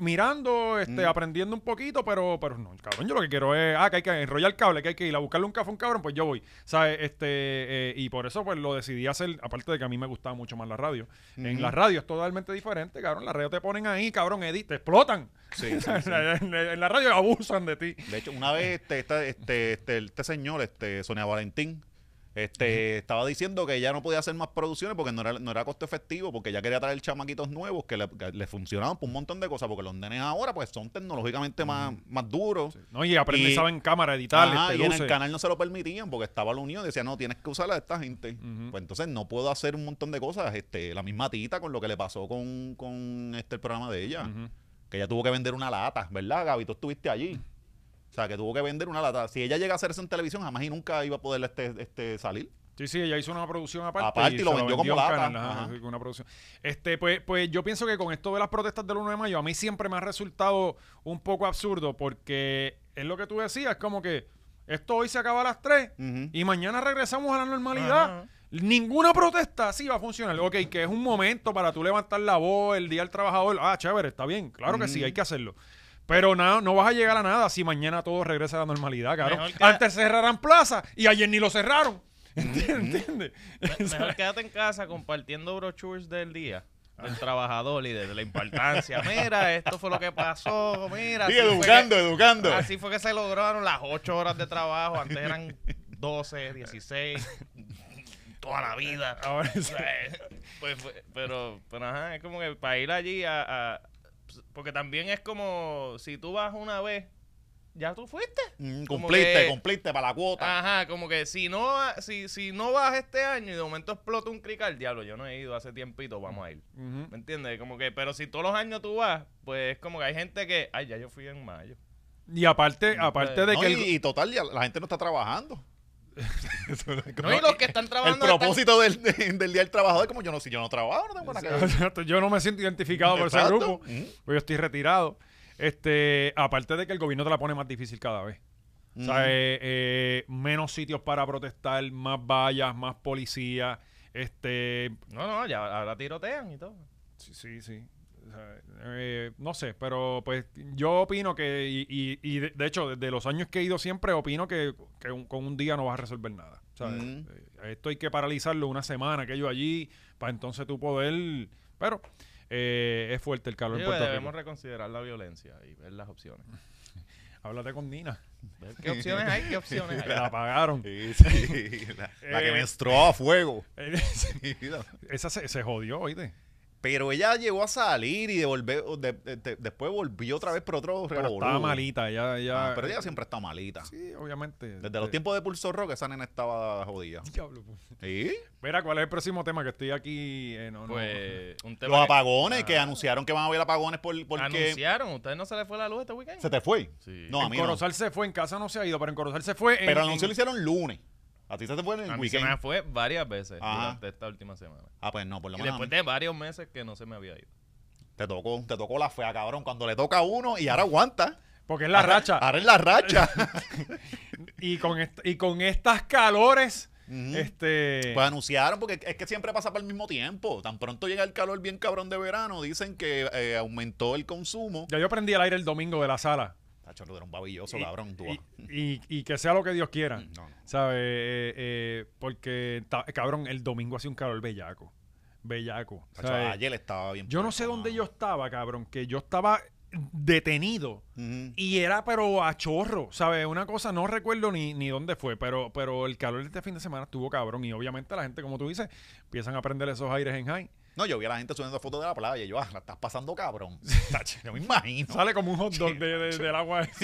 mirando, este, Mm. aprendiendo un poquito, pero, pero no, cabrón, yo lo que quiero es, ah, que hay que enrollar cable, que hay que ir a buscarle un café a un cabrón, pues yo voy, ¿sabes? Este, eh, y por eso, pues, lo decidí hacer, aparte de que a mí me gustaba mucho más la radio. En la radio es totalmente diferente, cabrón, la radio te ponen ahí, cabrón, edit, te explotan. Sí, sí, sí. en, en la radio abusan de ti. De hecho, una vez este, este, este, este, este señor, este, Sonia Valentín, este, estaba diciendo que ella no podía hacer más producciones porque no era, no era costo efectivo, porque ella quería traer chamaquitos nuevos que le, que le funcionaban por un montón de cosas, porque los nenes ahora pues son tecnológicamente más, más duros. ¿no? Y aprenden, Y- saben cámara, editar, Ajá, este, y en el canal no se lo permitían porque estaba la unión, decía, no, tienes que usarla a esta gente. Pues entonces no puedo hacer un montón de cosas. Este, la misma tita con lo que le pasó con, con este el programa de ella. Que ella tuvo que vender una lata, ¿verdad, Gaby? Tú estuviste allí. O sea, que tuvo que vender una lata. Si ella llega a hacer eso en televisión, jamás y nunca iba a poder este, este salir. Sí, sí, ella hizo una producción aparte. Aparte, y lo se vendió como lata. canal, ajá, Ajá. sí, una producción. Este, pues, pues yo pienso que con esto de las protestas del 1 de mayo, a mí siempre me ha resultado un poco absurdo porque es lo que tú decías, como que esto hoy se acaba a las 3 Ujú. y mañana regresamos a la normalidad. Ninguna protesta así va a funcionar. Ok, que es un momento para tú levantar la voz, el día del trabajador. Ah, chévere, está bien. Claro que sí, hay que hacerlo. Pero nada, no vas a llegar a nada si mañana todo regresa a la normalidad, cabrón. Que- Antes cerrarán plaza y ayer ni lo cerraron. ¿Entiendes? Me- Mejor quédate en casa compartiendo brochures del día. Del trabajador y de la importancia. Mira, esto fue lo que pasó. Mira, Sí, educando, que- educando. Así fue que se lograron las 8 horas de trabajo. Antes eran 12, 16. Toda la vida. Ahora sí. Pues, pero, pero ajá, es como que para ir allí a, a- Porque también es como si tú vas una vez, ya tú fuiste. Mm, cumpliste, que- cumpliste para la cuota. Ajá, como que si no si, si no vas este año y de momento explota un crical, diablo, yo no he ido hace tiempito, vamos a ir. ¿Me entiendes? Como que, pero si todos los años tú vas, pues es como que hay gente que, ay, ya yo fui en mayo. Y aparte, aparte de No, que y, el- y total, ya la gente no está trabajando. No, y los que están El trabajando están- propósito del, de- del Día del Trabajador es como yo no, si yo no trabajo, no tengo nada que yo no me siento identificado por ese grupo, Mm. pues yo estoy retirado. Este, aparte de que el gobierno te la pone más difícil cada vez. O sea, Mm. eh, eh, menos sitios para protestar, más vallas, más policía. Este, No, no, ya ahora tirotean y todo. sí, sí, sí. Eh, no sé, pero pues yo opino que, y, y- y de, de hecho, desde los años que he ido siempre, opino que, que un- con un día no vas a resolver nada. O sea, Mm. eh, esto hay que paralizarlo una semana, aquello allí, para entonces tú poder... Pero eh, es fuerte el calor en Digo, Puerto debemos Rico. reconsiderar la violencia y ver las opciones. Háblate con Nina. ¿Qué opciones hay? ¿Qué opciones Que hay? la apagaron. Sí, sí, la, la que Eh. menstruó a fuego. Esa se, se jodió, oíste. Pero ella llegó a salir y devolver, de- de- de- después volvió otra vez por otro Pero revolú. estaba malita, ya, ya. Ah, pero ella siempre está malita. Sí, obviamente. Desde los Eh, tiempos de Pulso Rock, esa nena estaba jodida. Diablo, pues. ¿Sí? Mira, ¿cuál es el próximo tema? Que estoy aquí. eh, no, no. Pues, un tema Los apagones, Ah. que anunciaron que van a haber apagones por, porque... Anunciaron, ¿ustedes no se les fue la luz este weekend? ¿Se te fue? Sí. No, a en no. Corozal se fue, en casa no se ha ido, pero en Corozal se fue. en- Pero el anuncio en- lo hicieron lunes. A ti se te fue en el A mí se me fue varias veces Ajá. durante esta última semana. Ah, pues no, por lo Y menos a después mí. de varios meses que no se me había ido. te tocó, te tocó la fea, cabrón. Cuando le toca a uno y ahora aguanta. Porque es la Ahora- racha. Ahora es la racha. Y con, est- y con estas calores, Ujú. este. Pues anunciaron, porque es que siempre pasa por el mismo tiempo. Tan pronto llega el calor bien cabrón de verano, dicen que eh, aumentó el consumo. Ya yo prendí el aire el domingo de la sala. Tacho, tú eres un babilloso, Y- cabrón. Tú. Y, y- y que sea lo que Dios quiera. No, no. ¿Sabes? Eh, eh, porque, ta- cabrón, el domingo hacía un calor bellaco. Bellaco. Tacho, ayer estaba bien. Yo no sé dónde yo estaba, cabrón, que yo estaba detenido. Y era pero a chorro, ¿sabes? Una cosa, no recuerdo ni, ni dónde fue, pero, pero el calor de este fin de semana estuvo cabrón. Y obviamente la gente, como tú dices, empiezan a prender esos aires en high. No, yo vi a la gente subiendo fotos de la playa y yo, ah, la estás pasando cabrón. No me imagino. Sale como un hot dog de- de- del agua.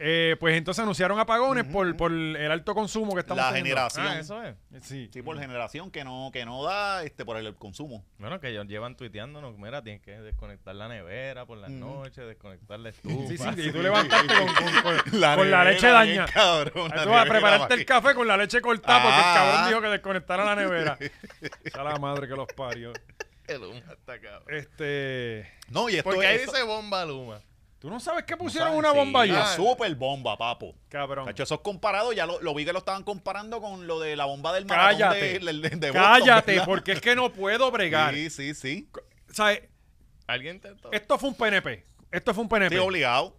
Eh, pues entonces anunciaron apagones por, por el alto consumo que estamos La teniendo. generación. Ah, eso es. Sí. Sí, por generación que no, que no da este por el consumo. Bueno, que ellos llevan tuiteándonos, mira, tienes que desconectar la nevera por las noches, desconectar la estufa. Sí, sí, y tú levantaste con, con- con- con la leche daña. Cabrón, Tú vas a prepararte el café con la leche cortada porque el Ah. cabrón dijo que desconectara la nevera. A la madre que los parió. El humo está cabrón. Este. No, y esto Porque ahí esto- dice bomba Luma. ¿Tú no sabes que pusieron una bomba Sí, allá? Super bomba, papo. Cabrón. Cacho, eso es comparado, ya lo, lo vi que lo estaban comparando con lo de la bomba del maratón Cállate. de, de- de Boston, Cállate, ¿verdad? porque es que no puedo bregar. Sí, sí, sí. ¿Sabes? ¿Alguien intentó? Esto fue un PNP. Esto fue un PNP. Sí, obligado.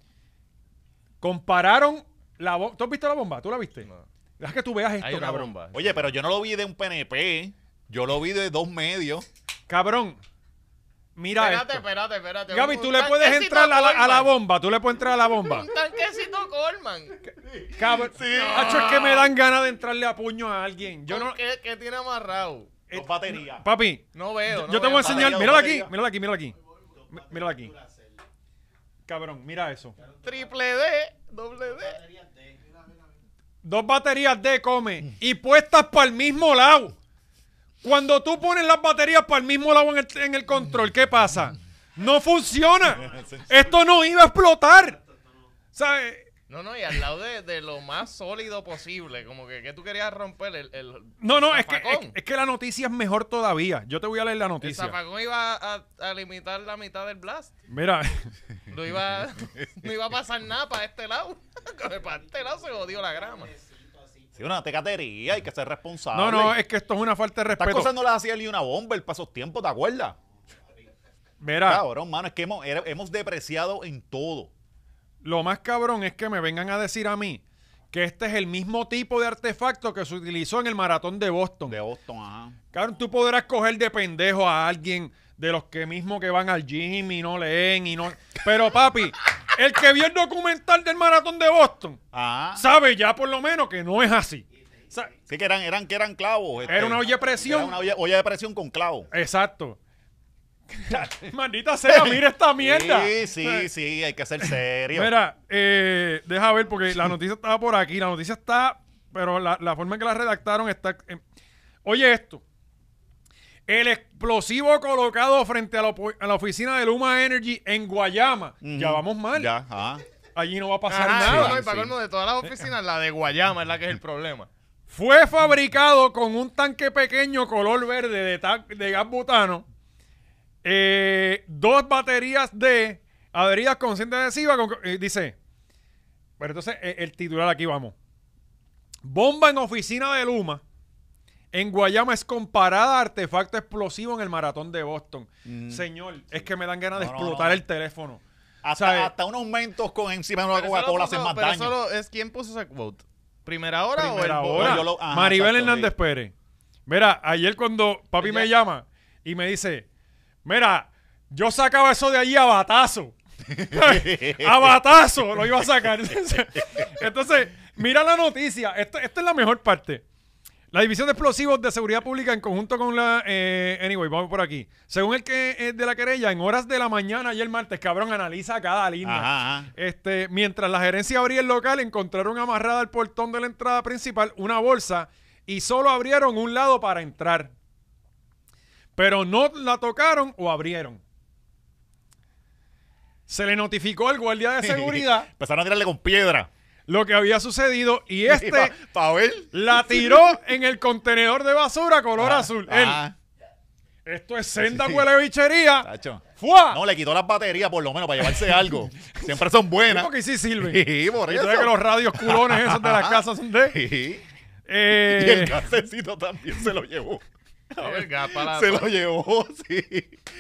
Compararon la bomba. ¿Tú has visto la bomba? ¿Tú la viste? No. Deja que tú veas esto, Hay una cabrón. bomba. Oye, pero yo no lo vi de un PNP. Yo lo vi de dos medios. Cabrón. Mira espérate, esto. espérate, espérate. Gaby, tú le puedes entrar a la, a la Coleman. bomba. Tú le puedes entrar a la bomba. Un tanquecito Colman. Cabrón. Hacho, es que me dan ganas de entrarle a puño a alguien. Yo no. ¿Qué, qué tiene amarrado? Dos baterías. Papi, No veo. yo, no yo te veo. voy a enseñar. Batería, Mírala aquí, mírala aquí, mírala aquí. Mírala aquí. Cabrón, mira eso. Triple D, doble D. Dos baterías de come y puestas para el mismo lado. Cuando tú pones las baterías para el mismo lado en el, en el control, ¿qué pasa? No funciona. Esto no iba a explotar. ¿Sabes? No, no, y al lado de, de lo más sólido posible. Como que, que tú querías romper el, el, No, no, es que, es, es que la noticia es mejor todavía. Yo te voy a leer la El noticia. zafacón iba a, a limitar la mitad del blast. Mira, Lo iba, no iba a pasar nada para este lado. para este lado se jodió la grama. Sí, una tecatería, hay que ser responsable. no, no, es que esto es una falta de Estas respeto. cosas no las hacía ni una bomber para esos tiempos, ¿te acuerdas? Mira, Cabrón, mano, es que hemos, hemos depreciado en todo. lo más cabrón es que me vengan a decir a mí que este es el mismo tipo de artefacto que se utilizó en el maratón de Boston. De Boston, ajá. Cabrón, tú podrás coger de pendejo a alguien de los que mismo que van al gym y no leen y no. Pero papi, el que vio el documental del maratón de Boston Ajá. sabe ya por lo menos que no es así. Sí, que eran, eran, que eran clavos. este. Era una olla de presión. Era una olla, olla de presión con clavos. Exacto. Maldita sea, mira esta mierda. Sí, sí, sí, hay que ser serio. Mira, eh, deja ver porque la noticia estaba por aquí. La noticia está, pero la, la forma en que la redactaron está. eh, Oye esto. El explosivo colocado frente a la, a la oficina de Luma Energy en Guayama. Ya vamos mal. Ya, ajá. Allí no va a pasar Ajá, nada. no, y sí. para colmo de todas las oficinas, la de Guayama es la que es el problema. Fue fabricado con un tanque pequeño color verde de, gas butano. eh, dos baterías de adheridas con cinta adhesiva. con- eh, dice. Pero entonces, eh, el titular aquí vamos. Bomba en oficina de Luma. En Guayama es comparada a artefacto explosivo en el maratón de Boston. Señor, es que me dan ganas de No, explotar no. el teléfono. Hasta, hasta unos mentos con encima de una Coca-Cola hacen más pero daño. solo es quién puso ese quote. ¿Primera hora Primera o el hora. yo lo- ajá, Maribel exacto, Hernández sí. Pérez. Mira, ayer cuando papi Ella- me llama y me dice, mira, yo sacaba eso de allí a batazo. a batazo lo iba a sacar. Entonces, mira la noticia. Esta, esta es la mejor parte. La División de Explosivos de Seguridad Pública en conjunto con la... eh, anyway, vamos por aquí. Según el que es de la querella, en horas de la mañana y el martes, cabrón, analiza cada línea. Ajá, ajá. Este, mientras la gerencia abría el local, encontraron amarrada al portón de la entrada principal una bolsa y solo abrieron un lado para entrar. Pero no la tocaron o abrieron. Se le notificó al guardia de seguridad Empezaron a tirarle con piedra. Lo que había sucedido y este Para ver. la tiró en el contenedor de basura color azul. Él, Ajá, esto es senda Sí. huele bichería. tacho. ¡Fua! No, le quitó las baterías por lo menos para llevarse algo. Siempre son buenas. Porque sí sirven. Sí, por eso. que los radios culones esos de las casas son de... Sí. Eh, Y el gasecito también se lo llevó. Para la- Se lo llevó, sí.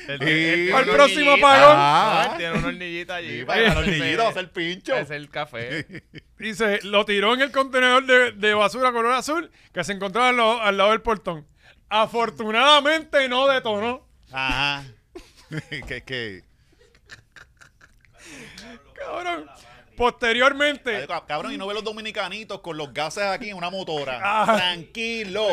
El- Al el próximo hornillita. apagón. Ah, Ah. Tiene una hornillita allí. Sí, para los niñitos hacer pincho. hacer el café. Dice, lo tiró en el contenedor de, de basura color azul que se encontraba al lado, al lado del portón. Afortunadamente no detonó. Ajá. que, que. Cabrón. Posteriormente, Cabrón, y no ve los dominicanitos con los gases aquí en una motora. Ah. Tranquilo.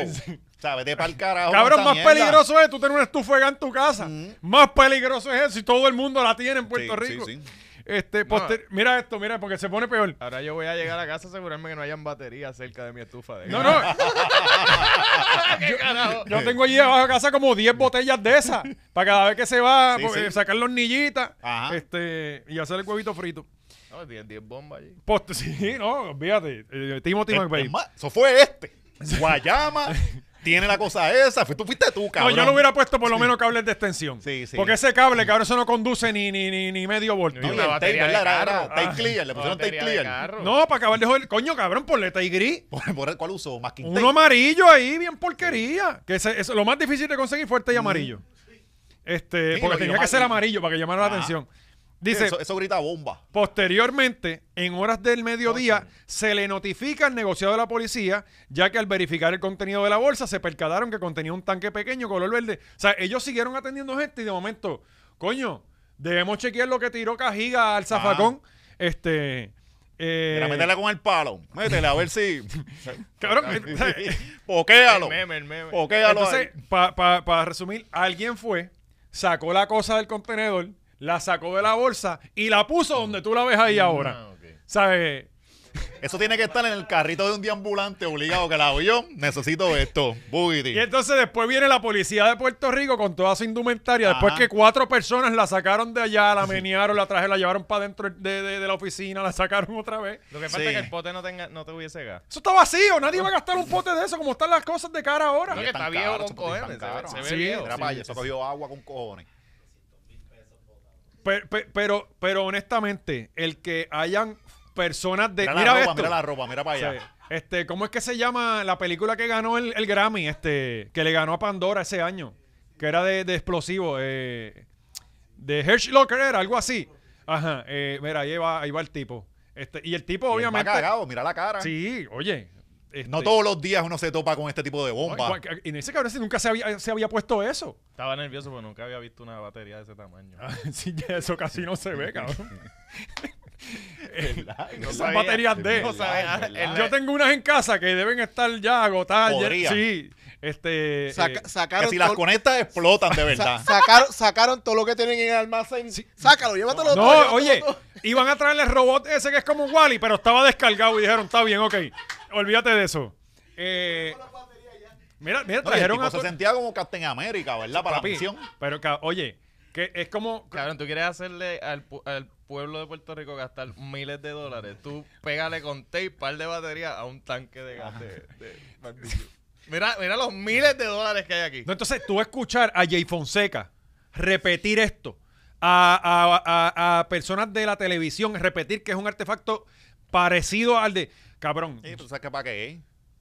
¿Sabes? De pa'l carajo. cabrón, más mierda. peligroso es tú tener una estufa en tu casa. Más peligroso es eso y todo el mundo la tiene en Puerto Sí, Rico. sí, sí. Este, Mira esto, mira, porque se pone peor. Ahora yo voy a llegar a casa a asegurarme que no hayan baterías cerca de mi estufa de No, no, ¿Qué carajo? yo tengo allí abajo de casa como 10 botellas de esas. Para cada vez que se va, Sí, sí. sacar los nillitas este, y hacer el huevito frito. No, tienen 10 bombas allí. Post- sí, no, olvídate. Eh, Timothy McVeigh. eso fue este. Guayama, tiene la cosa esa. Tú fuiste tú, No, cabrón. yo le hubiera puesto por lo menos cables de extensión. Sí, sí. Porque ese cable, cabrón, eso no conduce ni, ni, ni, ni medio voltio. No, el tape, tape clear, le pusieron tape clear. No, para acabar de joder. Coño, cabrón, ponle y gris. ¿Por, el cuál usó? Más Uno amarillo ahí, bien porquería. Que ese- eso, lo más difícil de conseguir fue este y amarillo. Este, Sí, porque tenía que ser amarillo para que llamara la atención. Dice, eso, eso grita bomba. posteriormente, en horas del mediodía, se le notifica al negociado de la policía, ya que al verificar el contenido de la bolsa, se percataron que contenía un tanque pequeño color verde. O sea, ellos siguieron atendiendo gente y de momento, coño, debemos chequear lo que tiró Cajiga al zafacón. Este. eh, Mira, métele con el palo. Métele a ver si. cabrón, Pokéalo. El meme, el meme. Pokéalo. Entonces, ahí. para resumir, alguien fue, sacó la cosa del contenedor, la sacó de la bolsa y la puso donde tú la ves ahí ahora. Ah. ¿Sabes? Eso tiene que estar en el carrito de un deambulante obligado que la vio. Necesito esto. Bugity. Y entonces después viene la policía de Puerto Rico con toda su indumentaria. Después que cuatro personas la sacaron de allá, la menearon, la traje, la llevaron para dentro de, de- de la oficina, la sacaron otra vez. Lo que falta Sí. es que el pote no, tenga, no tuviese gas. Eso está vacío, nadie va a gastar un pote de eso como están las cosas de cara ahora. No, que Están está viejo con cojones. Se ve, se ve Sí, viejo. Mira sí, para allá, sí, eso cogió agua con cojones. Pe- pe- Pero, pero, honestamente, el que hayan personas de... Mira, mira la ropa, esto. mira la ropa, mira para allá. Sí. Este, ¿cómo es que se llama la película que ganó el, el Grammy? Este, que le ganó a Pandora ese año. Que era de, de explosivo. Eh, de Hershey Locker era, algo así. Ajá. eh, mira, ahí va, ahí va el tipo. Este, y el tipo, Y él va obviamente. cagado, mira la cara. Sí, oye. Este, No todos los días uno se topa con este tipo de bomba. Y en ese cabrón sí nunca se había, se había puesto eso. Estaba nervioso porque nunca había visto una batería de ese tamaño. sí, eso casi no se ve, cabrón. ¿Verdad? No Esas sabía- baterías de. no sabía. ¿verdad? El- Yo tengo unas en casa que deben estar ya agotadas. Podría. sí. Este. Saca- eh, Que sacaron, si las todo, conectas explotan de sa- verdad. sacaron, sacaron todo lo que tienen en el almacén. Sácalo, llévatelo todo. No, llévatelo oye, todo. iban a traerle el robot ese que es como un Wally, pero estaba descargado y dijeron, está bien, ok, olvídate de eso. Eh, mira, mira, trajeron tipo a... se sentía como Captain América, ¿verdad? Para Papi, la misión. Pero, oye, que es como... Cabrón, tú quieres hacerle al, pu- al pueblo de Puerto Rico gastar miles de dólares. Tú pégale con tape, par de baterías a un tanque de gas de. Mira, mira los miles de dólares que hay aquí. No, entonces, tú escuchar a Jay Fonseca repetir esto, a, a- a- a personas de la televisión repetir que es un artefacto parecido al de... Cabrón. Sí, ¿tú sabes qué para qué?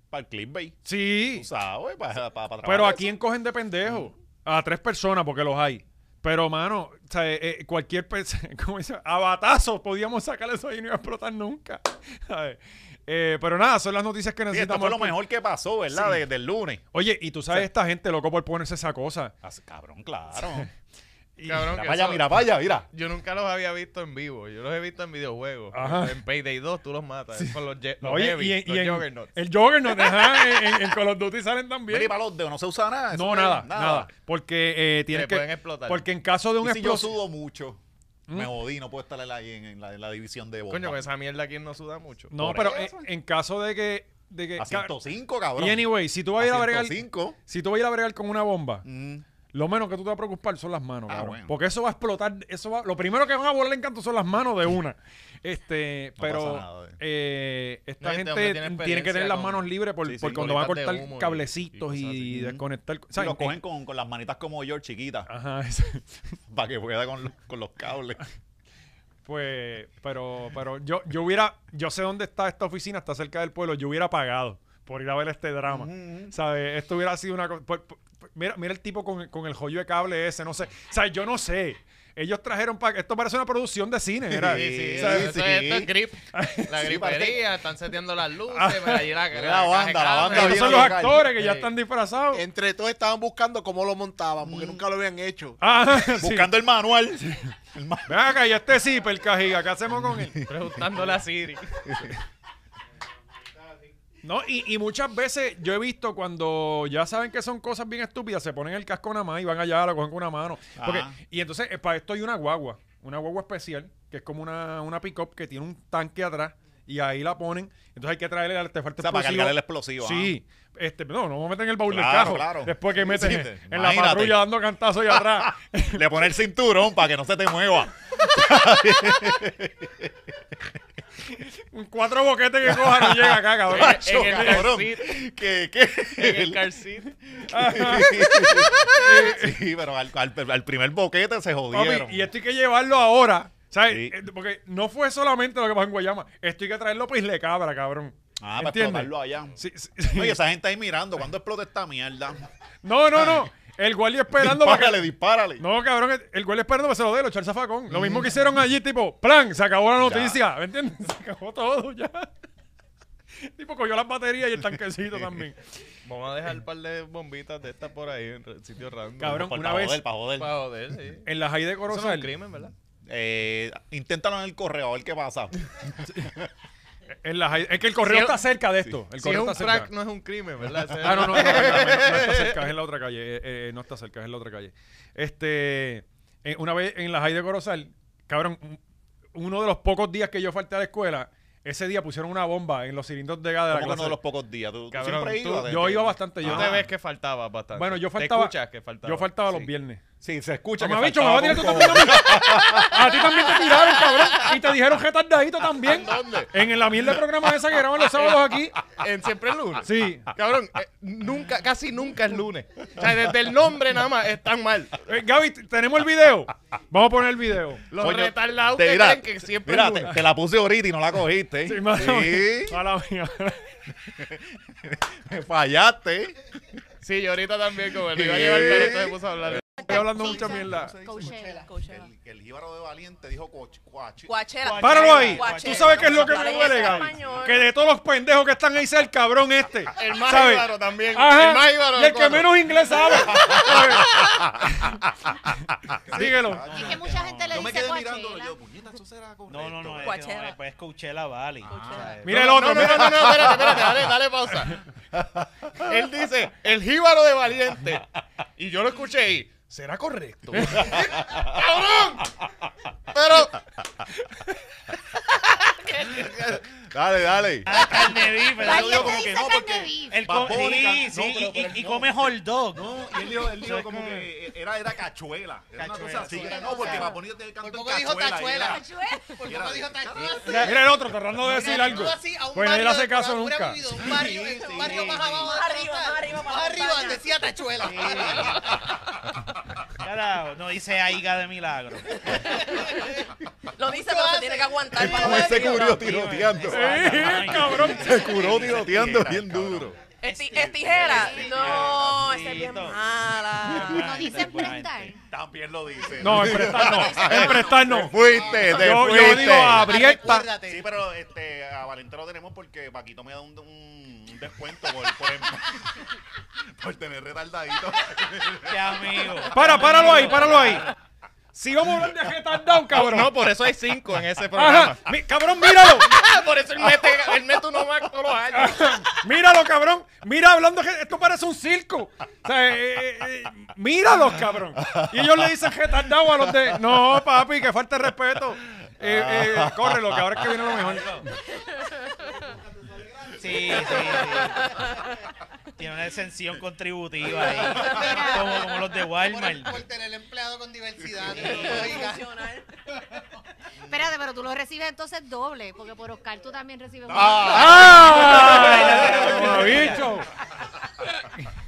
Para el clickbait. Sí, Tú sabes, para, para, para Pero trabajar ¿a quién cogen de pendejo? A tres personas, porque los hay. Pero, mano, o sea, eh, eh, cualquier como dice, a batazos podíamos sacar eso ahí y no iba a explotar nunca. ¿Sabes? Eh, pero nada, son las noticias que Sí, esto necesitamos. fue lo mejor que pasó, ¿verdad? Sí. Desde el lunes. Oye, y tú sabes, esta gente loco por ponerse esa cosa. Cabrón, claro. Y- Cabrón, Mira eso- mira allá, mira. Yo nunca los había visto en vivo. Yo los he visto en videojuegos. Ajá. En Payday 2 tú los matas. Con los, je- los Oye, heavy, y, en- los y en- el Juggernaut, ajá, en, en- en Call of Duty salen también. Mira, y para los dedos no se usa nada. eso No, nada, nada, Porque eh, que. pueden explotar. Porque en caso de un si yo sudo mucho, ¿Mm? me jodí, no puedo estar en la, en, en la, en la división de bomba. Coño, con esa mierda aquí no suda mucho. No, por pero en, eso. en caso de que. De que A 105, cabrón. y anyway, si tú vas a ir a bregar. 105. Si tú vas a ir a bregar con una bomba, Mm. Lo menos que tú te vas a preocupar son las manos, Ah, cabrón. bueno. Porque eso va a explotar. Eso va, lo primero que van a volar en canto son las manos de una. Este, No pero nada, eh. eh, esta No, gente tiene tiene, que tener las manos libres por, Sí, por cuando van a cortar humo y- cablecitos y y, desconectar. Y ¿sabes? lo cogen con, con las manitas como George chiquitas, Ajá, para que pueda con, los- con los cables. Pues, pero, pero yo, yo hubiera, yo sé dónde está esta oficina, está cerca del pueblo, yo hubiera pagado por ir a ver este drama. ¿Sabes? Esto hubiera sido una cosa. Mira, mira el tipo con, con el joyo de cable ese, no sé. O sea, yo no sé. Ellos trajeron para. Esto parece una producción de cine. Era, Sí, sí, sí. es- esto es grip. La gripería, están seteando las luces, allí la, Mira la banda, la banda Estos son los local. actores que ya están disfrazados. Entre todos estaban buscando cómo lo montaban, porque nunca lo habían hecho. Ah, sí. Buscando el manual. El ma- Ven acá, y este zipper, cajiga, ¿qué hacemos con él? Preguntándole a Siri. No, y, y muchas veces yo he visto cuando ya saben que son cosas bien estúpidas, se ponen el casco nada más y van allá, lo cogen con una mano. Porque, y entonces, eh, para esto hay una guagua, una guagua especial, que que es como una, una pick-up que tiene un tanque atrás y ahí la ponen. Entonces hay que traerle el artefacto O sea, para explosivo. cargar el explosivo. Sí. Este, no, no me meten en el baúl del Claro, carro. claro. Después que metes Sí, en, la patrulla dando cantazos allá atrás. Le pone el cinturón para que no se te mueva. Un cuatro boquetes que coja no llega acá, cabrón. Macho, en el cabrón. car ¿Qué, qué? En el car seat. sí, pero al, al- al primer boquete se Papi, jodieron. y esto hay que llevarlo ahora. ¿Sabes? Sí. Eh, Porque no fue solamente lo que pasó en Guayama. Esto hay que traerlo para Isle Cabra, cabrón. Ah, para ¿Entiendes? explotarlo allá. Sí, sí, sí. Oye, esa gente ahí mirando. ¿Cuándo explota esta mierda? No, no, no. El guardia esperando para dispárale, que... dispárale. No, cabrón, el- guardia esperando para que se lo dé, lo echar zafacón. Lo mismo que hicieron allí, tipo, plan, se acabó la noticia. ¿Me entiendes? Se acabó todo ya. tipo, cogió las baterías y el tanquecito también. Vamos a dejar un par de bombitas de estas por ahí en sitios random. Cabrón, una para vez- joder, para joder. Para joder, sí. En la High de Eso no es un Corozal, crimen, ¿verdad? Eh, inténtalo en el correo, a ver qué pasa. en la es que el correo Si es- está cerca de esto. El Si es correo un está cerca. crack, no es un crimen, ¿verdad? Ese- Ah, no, no, no, no, no, no está cerca, es en la otra calle. eh, eh, no está cerca, es en la otra calle. Este, eh, una vez en la High de Corozal, cabrón, un- uno de los pocos días que yo falté a la escuela, ese día pusieron una bomba en los cilindros de gas de la Como que clase. uno de los pocos días. ¿Tú, tú Cabrón, siempre tú- ibas? yo iba bastante. Yo, Tú te ves que faltaba bastante. bueno, yo ¿Te faltaba. escuchas que faltaba? Yo faltaba los Sí. viernes. Sí, se escucha Mamá que bicho, me va a faltaba tirar tú también a mí. A ti también te tiraron, cabrón. Y te dijeron que tardadito también. ¿Dónde? En la mierda de programa esa que graban los sábados aquí. En siempre es lunes. Sí. Cabrón, eh, nunca, casi nunca es lunes. O sea, desde el nombre nada más están mal. Eh, Gaby, tenemos el video. Vamos a poner el video. Los retardados te- que creen que siempre Mira, es te, lunes. te la puse ahorita y no la cogiste. Sí, mala Sí. Mala mía. me fallaste. Sí, yo ahorita también, como le iba a llevar el pelo, entonces me puse a hablar. Estoy hablando mucha mierda. Coachella, Coachella. El, que el jíbaro de Valiente dijo coach, coach. Coachella. Páralo ahí. Coachella. Tú sabes qué es lo que me duele, Gaby. Que de todos los pendejos que están ahí sea el cabrón este. El más ¿Sabes? jíbaro también. Ajá. El más jíbaro y el que menos inglés sabe. Síguelo. Es que mucha gente le Yo me dice quedé mirándolo Coachella. yo, puñeta, eso será correcto. No, no, no, es, Coachella. no, es, pues, es Coachella Valley. Coachella. Mira el No, otro. No, no, mira. no, no, espérate, espérate, dale, dale pausa. Él dice, el jíbaro de Valiente. Y yo lo escuché y, ¿será correcto? ¡Cabrón! Pero, Dale, dale. Ah, carne beef, pero Valiente yo digo como que dice no, carne porque beef. él Bad co- Bunny, sí, no, sí, pero- y- pero y, y no. come hot dog. No, y él dijo, él dijo como que era, era cachuela. Era una cosa así. sí. Era, no, porque va a poner el canto ¿Por en qué dijo cachuela. Mira el otro tratando de decir algo. Pues barrio hace caso nunca. Un barrio, Sí, un barrio más abajo. Más arriba, más arriba, Más arriba decía tachuela. Carajo, no dice aiga de milagro. Lo dice, pero se tiene que aguantar Como no él se decirlo. cubrió tiroteando. Sí, cabrón. Se curó tiroteando bien duro. ¿Es, ti- es tijera? No, esa es bien mala. No prestar. gente. También lo dice. No, en prestar no. En prestar no. Fuiste, te Yo, fuiste. yo digo abierta. Recuérdate. Sí, pero este, a Valente lo tenemos porque Paquito me da un, un- un descuento por, por, por tener retardadito. Qué amigo. Para, páralo ahí, páralo ahí. Si vamos a hablar de retardado, cabrón. no, por eso hay cinco en ese programa. Ajá. Mi- cabrón, míralo. por eso él mete, él mete uno más todos los años. Míralo, cabrón. Mira, hablando que esto parece un circo. O sea, eh, eh, eh, míralos, cabrón. Y ellos le dicen retardado a los de. No, papi, que falta de respeto. Eh, eh, córrelo, que ahora es que viene lo mejor. Sí, sí, sí. Tiene una exención contributiva ahí. Como, como los de Por, Walmart. por tener empleado con diversidad. Espérate, pero tú lo recibes entonces doble, porque por Oscar tú también recibes un ¡Ah! bicho!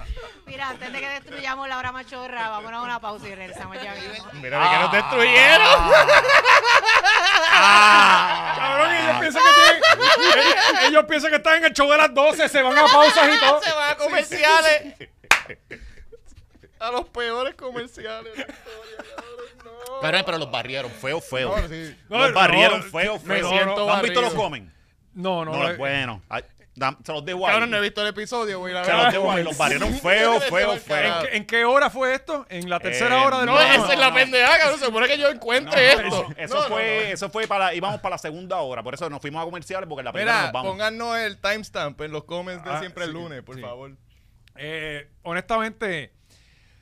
Mira, antes de que destruyamos la hora machorra, vámonos a una pausa y regresamos ya mismo. Mira, ve que nos destruyeron. Cabrón, ellos piensan que tienen- ellos, ellos piensan que están en el show de las 12, se van a pausas y todo. Se van a comerciales. A los peores comerciales de la historia, cabrón, no. Pero, pero los barrieron feo, feo. No, sí. Los no, barrieron no, feo, me feo. siento ¿No han visto los comen? No, no, No, eh, bueno. Ay, dam- se los dejo ahí. Cabrón, no he visto el episodio, güey. La Se verdad. los dejo ahí. Los barrieron feo, feo, ¿En, feo. en qué hora fue esto? ¿En la tercera Eh, hora del No, programa? esa es la pendeja, cabrón. Se supone que yo encuentre esto. Eso No, no, fue, eso fue para, íbamos para la segunda hora, por eso nos fuimos a comerciales porque en la primera Mira, nos vamos. pónganos el timestamp en los comments de Ah, siempre el lunes, por sí. favor. Eh, honestamente,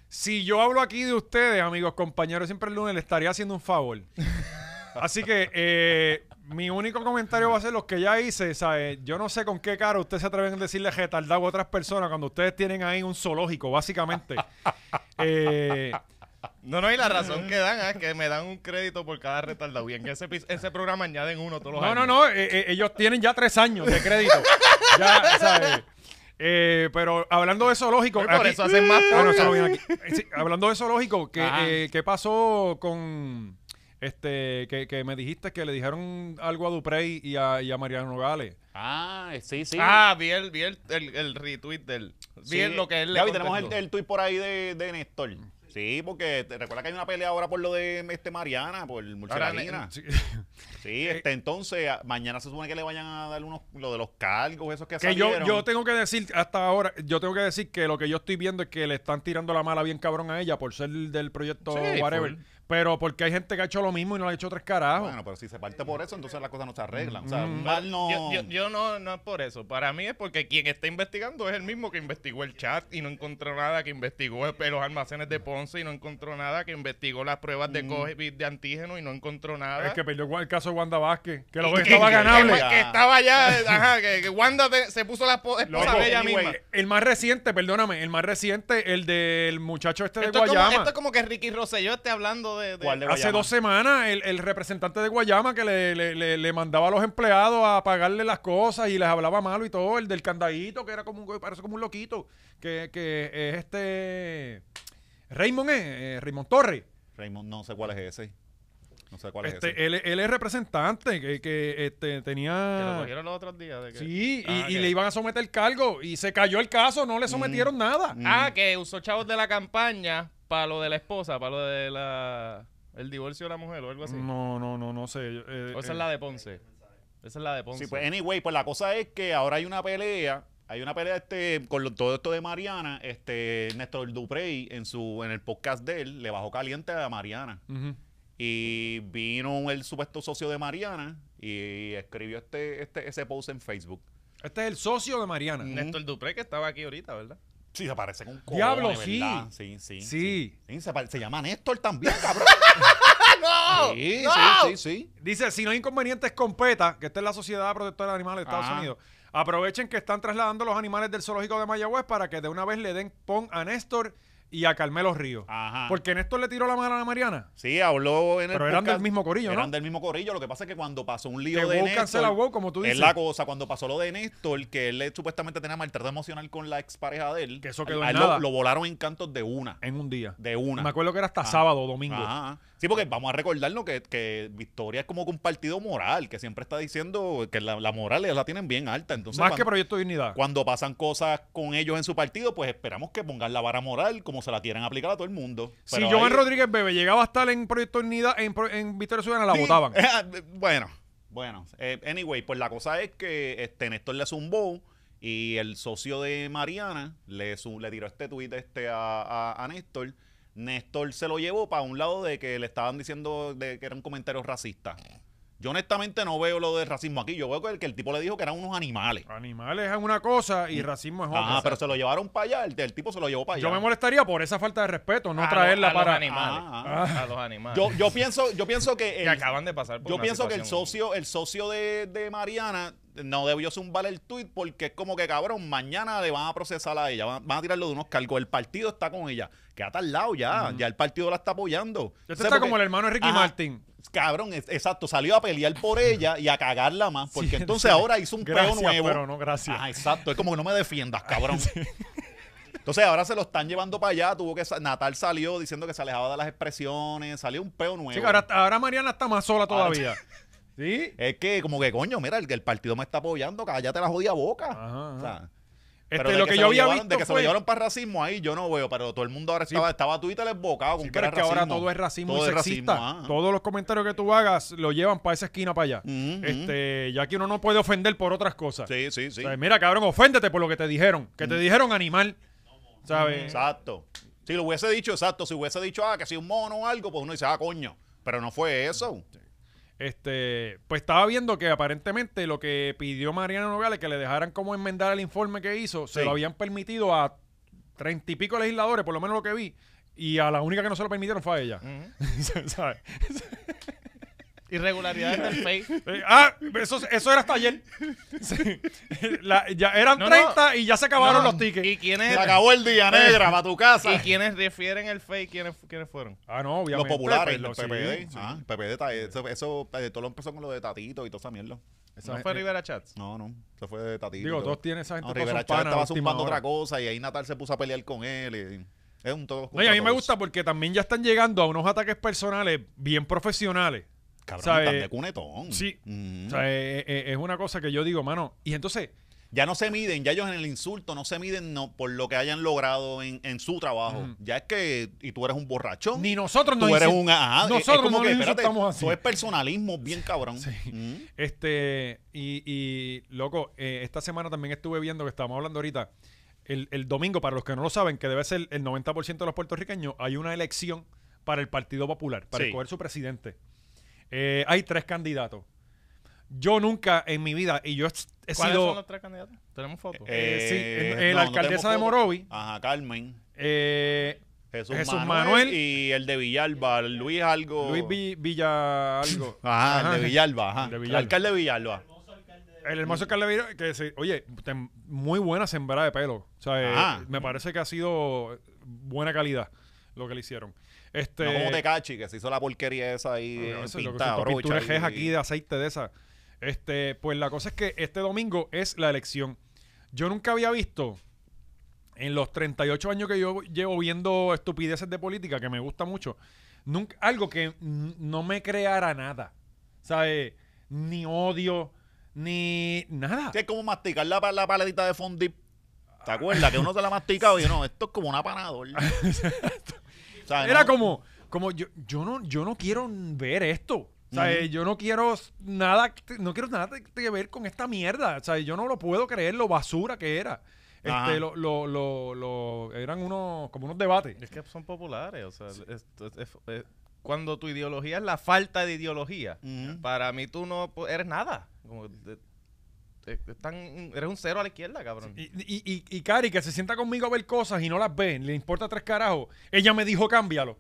si yo hablo aquí de ustedes, amigos, compañeros, siempre el lunes, le estaría haciendo un favor. Así que eh, mi único comentario va a ser los que ya hice, ¿sabes? Yo no sé con qué cara ustedes se atreven a decirle retardado a otras personas cuando ustedes tienen ahí un zoológico, básicamente. Eh, No, no, y la razón que dan es que me dan un crédito por cada retardado. Y en ese, ese programa añaden uno todos los no, años. no, no, eh, eh, ellos tienen ya tres años de crédito. ya, ¿sabes? Eh, pero hablando de zoológico... Por aquí- eso hacen más Ah, no, no aquí. Eh, sí, hablando de zoológico, ¿qué, eh, ¿qué pasó con... Este, que, que me dijiste que le dijeron algo a Duprey y a, y a Mariano Nogales. Ah, sí, sí. Ah, vi el, vi el, el, el retweet del. Vi el- lo que él le Gaby, tenemos el, el tuit por ahí de, de Néstor. Sí, porque te recuerda que hay una pelea ahora por lo de este Mariana, por Murcielaguina. Sí. Sí, este, entonces a- mañana se supone que le vayan a dar unos, lo de los cargos, esos que, Que yo, yo tengo que decir, hasta ahora, yo tengo que decir que lo que yo estoy viendo es que le están tirando la mala bien cabrón a ella por ser del proyecto Sí, whatever. full. Pero porque hay gente que ha hecho lo mismo y no le ha hecho tres carajos. Bueno, pero si se parte por eso, entonces las cosas no se arreglan. O sea, Mm. mal no... Yo, yo- yo no, no es por eso. Para mí es porque quien está investigando es el mismo que investigó el chat y no encontró nada, que investigó los almacenes de Ponce y no encontró nada, que investigó las pruebas de COVID de antígeno y no encontró nada. Es que perdió el caso de Wanda Vázquez, que lo que, que estaba ganable. que- que estaba ya, ajá, que, que Wanda te- se puso la esposa Loco, de ella anyway, misma. El más reciente, perdóname, el más reciente, el del muchacho este de Esto es, como, Guayama. esto es como que Ricky Rosselló esté hablando de... de- ¿Cuál de Hace dos semanas, el, el representante de Guayama que le, le- le- le mandaba a los empleados a pagarle las cosas y les hablaba malo y todo, el del candadito, que era como un, parece como un loquito, que, que es este... Raymond es, eh, Raymond Torres. Raymond, no sé cuál es ese. No sé cuál es Este, ese. él, él es representante que, que este, que lo tenía... cogieron los otros días. de que- Sí, y, Ah, y le iban a someter cargo y se cayó el caso, no le sometieron nada. Mm. Ah, que usó chavos de la campaña para lo de la esposa, para lo de la el divorcio de la mujer o algo así. No, no, no, no sé. eh, O esa eh, es la de Ponce. Esa es la de Ponce. Sí, pues anyway, pues la cosa es que ahora hay una pelea, hay una pelea este con lo- todo esto de Mariana, este Néstor Duprey en su en el podcast de él le bajó caliente a Mariana y vino el supuesto socio de Mariana y escribió este este ese post en Facebook. Este es el socio de Mariana. Néstor Dupré, que estaba aquí ahorita, ¿verdad? Sí, se parece con un Diablo, sí. ¿verdad? Sí, sí. Sí. Sí, se, pare- se llama Néstor también, cabrón. ¡No! Sí, ¡No! sí, sí, sí. Dice, si no hay inconvenientes con PETA, que esta es la Sociedad Protectora de Animales de Estados. Unidos, aprovechen que están trasladando los animales del zoológico de Mayagüez para que de una vez le den pon a Néstor y a Carmelo Ríos. Ajá. Porque Néstor le tiró la mano a la Mariana. Sí, habló en el Pero eran podcast. del mismo corillo, ¿no? Eran del mismo corillo. Lo que pasa es que cuando pasó un Que lío de Néstor... cancela WoW, como tú Es dices. la cosa, cuando pasó lo de Néstor, que él le- supuestamente tenía maltrato emocional con la expareja de él. Que eso quedó a en él lo- nada. Lo, volaron en cantos de una. En un día. De una. Me acuerdo que era hasta sábado o domingo. Ajá. Sí, porque vamos a recordarlo que, que Victoria es como que un partido moral, que siempre está diciendo que la, la moral ellos la tienen bien alta. Entonces, Más cuando, que Proyecto Dignidad. cuando pasan cosas con ellos en su partido, pues esperamos que pongan la vara moral como se la quieren aplicar a todo el mundo. Si Joan ahí- Rodríguez Bebe llegaba a estar en Proyecto Dignidad, en, Victoria Ciudadana, la Sí. votaban. bueno, bueno. eh, anyway, pues la cosa es que este Néstor le zumbó y el socio de Mariana le, zu- le tiró este tuit este a, a- a Néstor. Néstor se lo llevó para un lado de que le estaban diciendo de que era un comentario racista. Yo honestamente no veo lo de racismo aquí. Yo veo que el, que el tipo le dijo que eran unos animales. Animales es una cosa y racismo es otra. Ajá, pero se lo llevaron para allá. El, el tipo se lo llevó para allá. Yo me molestaría por esa falta de respeto, no A traerla a para... Los animales. Ah, A los animales. Yo, yo pienso, yo pienso que que el- acaban de pasar por Yo una pienso que el socio, el socio de, de Mariana no debió zumbar el tweet porque es como que cabrón, mañana le van a procesar a ella, van, van a tirarlo de unos cargos. El partido está con ella. Al lado ya, ya el partido la está apoyando. Este O sea, está porque- como el hermano de Ricky Ajá. Martin. Cabrón, es- exacto, salió a pelear por ella y a cagarla más, porque Sí, entonces sí. ahora hizo un Gracias, peo nuevo. pero no gracias. Ajá, exacto, es como que no me defiendas, cabrón. Entonces ahora se lo están llevando para allá. Tuvo que Natal salió diciendo que se alejaba de las expresiones, salió un peo nuevo. Sí, ahora Mariana está más sola todavía. ¿Sí? Es que, como que, coño, mira, el, el partido me está apoyando, cállate la jodida boca. Ajá, O sea, Este, pero de lo que yo había llevaron- visto De que se lo llevaron para racismo ahí, yo no veo, pero todo el mundo ahora estaba, estaba Twitter desbocado con Sí, que pero era es que ahora todo es racismo Todo y sexista. racismo, ah. Todos los comentarios que tú hagas lo llevan para esa esquina para allá. Este, ya que uno no puede ofender por otras cosas. Sí, sí, sí. O sea, mira, cabrón, oféndete por lo que te dijeron. Que te dijeron animal. ¿Sabes? Exacto. Si lo hubiese dicho, exacto, si hubiese dicho, ah, que si un mono o algo, pues uno dice, ah, coño. Pero no fue eso. Este, pues estaba viendo que aparentemente lo que pidió Mariano Nogales, que le dejaran como enmendar el informe que hizo, se lo habían permitido a treinta y pico legisladores, por lo menos lo que vi, y a la única que no se lo permitieron fue a ella. ¿Sabes? Irregularidades del fake. Eh, ah, eso, eso era hasta ayer. Sí. La- ya eran No, no. 30 y ya se acabaron No, los tickets. ¿Y quiénes, Se acabó el día negra para tu casa. ¿Y quiénes refieren el fake? ¿Quiénes, quiénes fueron? Ah, no, Los obviamente. populares, pues, los PPD. sí. Ah, PPD, está- eso, eso eh, todo lo empezó con lo de Tatito y toda esa mierda. Esa ¿No gente- fue Rivera Chats? No, no, eso fue de Tatito. Digo, todos tienen esa gente No, todos Rivera son Chávez panas estaba a última zumbando hora. otra cosa y ahí Natal se puso a pelear con él. y- es un todo. No, y a mí me gusta porque también ya están llegando a unos ataques personales bien profesionales. Cabrón, ¿sabes? tan de cunetón. Sí. O sea, eh, eh, es una cosa que yo digo, mano. Y entonces, Ya no se miden, ya ellos en el insulto no se miden no, por lo que hayan logrado en, en su trabajo. Ya es que, y tú eres un borrachón. ni nosotros nos tú eres un. Ajá, Nosotros es como no que, espérate, así. Eso es personalismo bien cabrón. Sí. Este, y, y loco, eh, esta semana también estuve viendo que estábamos hablando ahorita. El, el domingo, para los que no lo saben, que debe ser el 90% de los puertorriqueños, hay una elección para el Partido Popular, para Sí. escoger su presidente. Eh, hay tres candidatos. Yo nunca en mi vida, y yo he he ¿Cuáles sido. son los tres candidatos? ¿Tenemos fotos? Eh, sí, el- el no, no alcaldesa de. Morovi. Ajá, Carmen. eh, Jesús, Jesús Manuel, Manuel. y el de Villalba, Luis algo. Luis Vi- Villa algo. Ajá, el de Villalba, ajá. El de El Villalba. alcalde de Villalba. El hermoso alcalde de Villa, que se, oye, muy buena sembrada de pelo. O sea, eh, me parece que ha sido buena calidad lo que le hicieron. Este, No como Tecachi, que se hizo la porquería esa ahí No, eso es lo que pintada, brocha pinturas y- aquí de aceite de esa. Este, pues la cosa es que este domingo es la elección. Yo nunca había visto en los 38 años que yo llevo viendo estupideces de política, que me gusta mucho, nunca, algo que no me creara nada. ¿Sabes? Ni odio, ni nada. Sí, es como masticar la, la paletita de fondip. ¿Te acuerdas? Que uno se la ha masticado y yo, no, esto es como una panador. O sea, Era no- como, como yo, yo no, yo no quiero ver esto. O sea, yo no quiero nada, no quiero nada que- ver con esta mierda. O sea, yo no lo puedo creer lo basura que era. Este, lo, lo, lo, lo- eran unos, como unos debates. Es que son populares, o sea, es- es- es- es- cuando tu ideología es la falta de ideología, para mí tú no pu- eres nada. Como de- de- tan- eres un cero a la izquierda, cabrón. Y, y, y, y Cari, que se sienta conmigo a ver cosas y no las ve, le importa tres carajos. Ella me dijo, cámbialo. O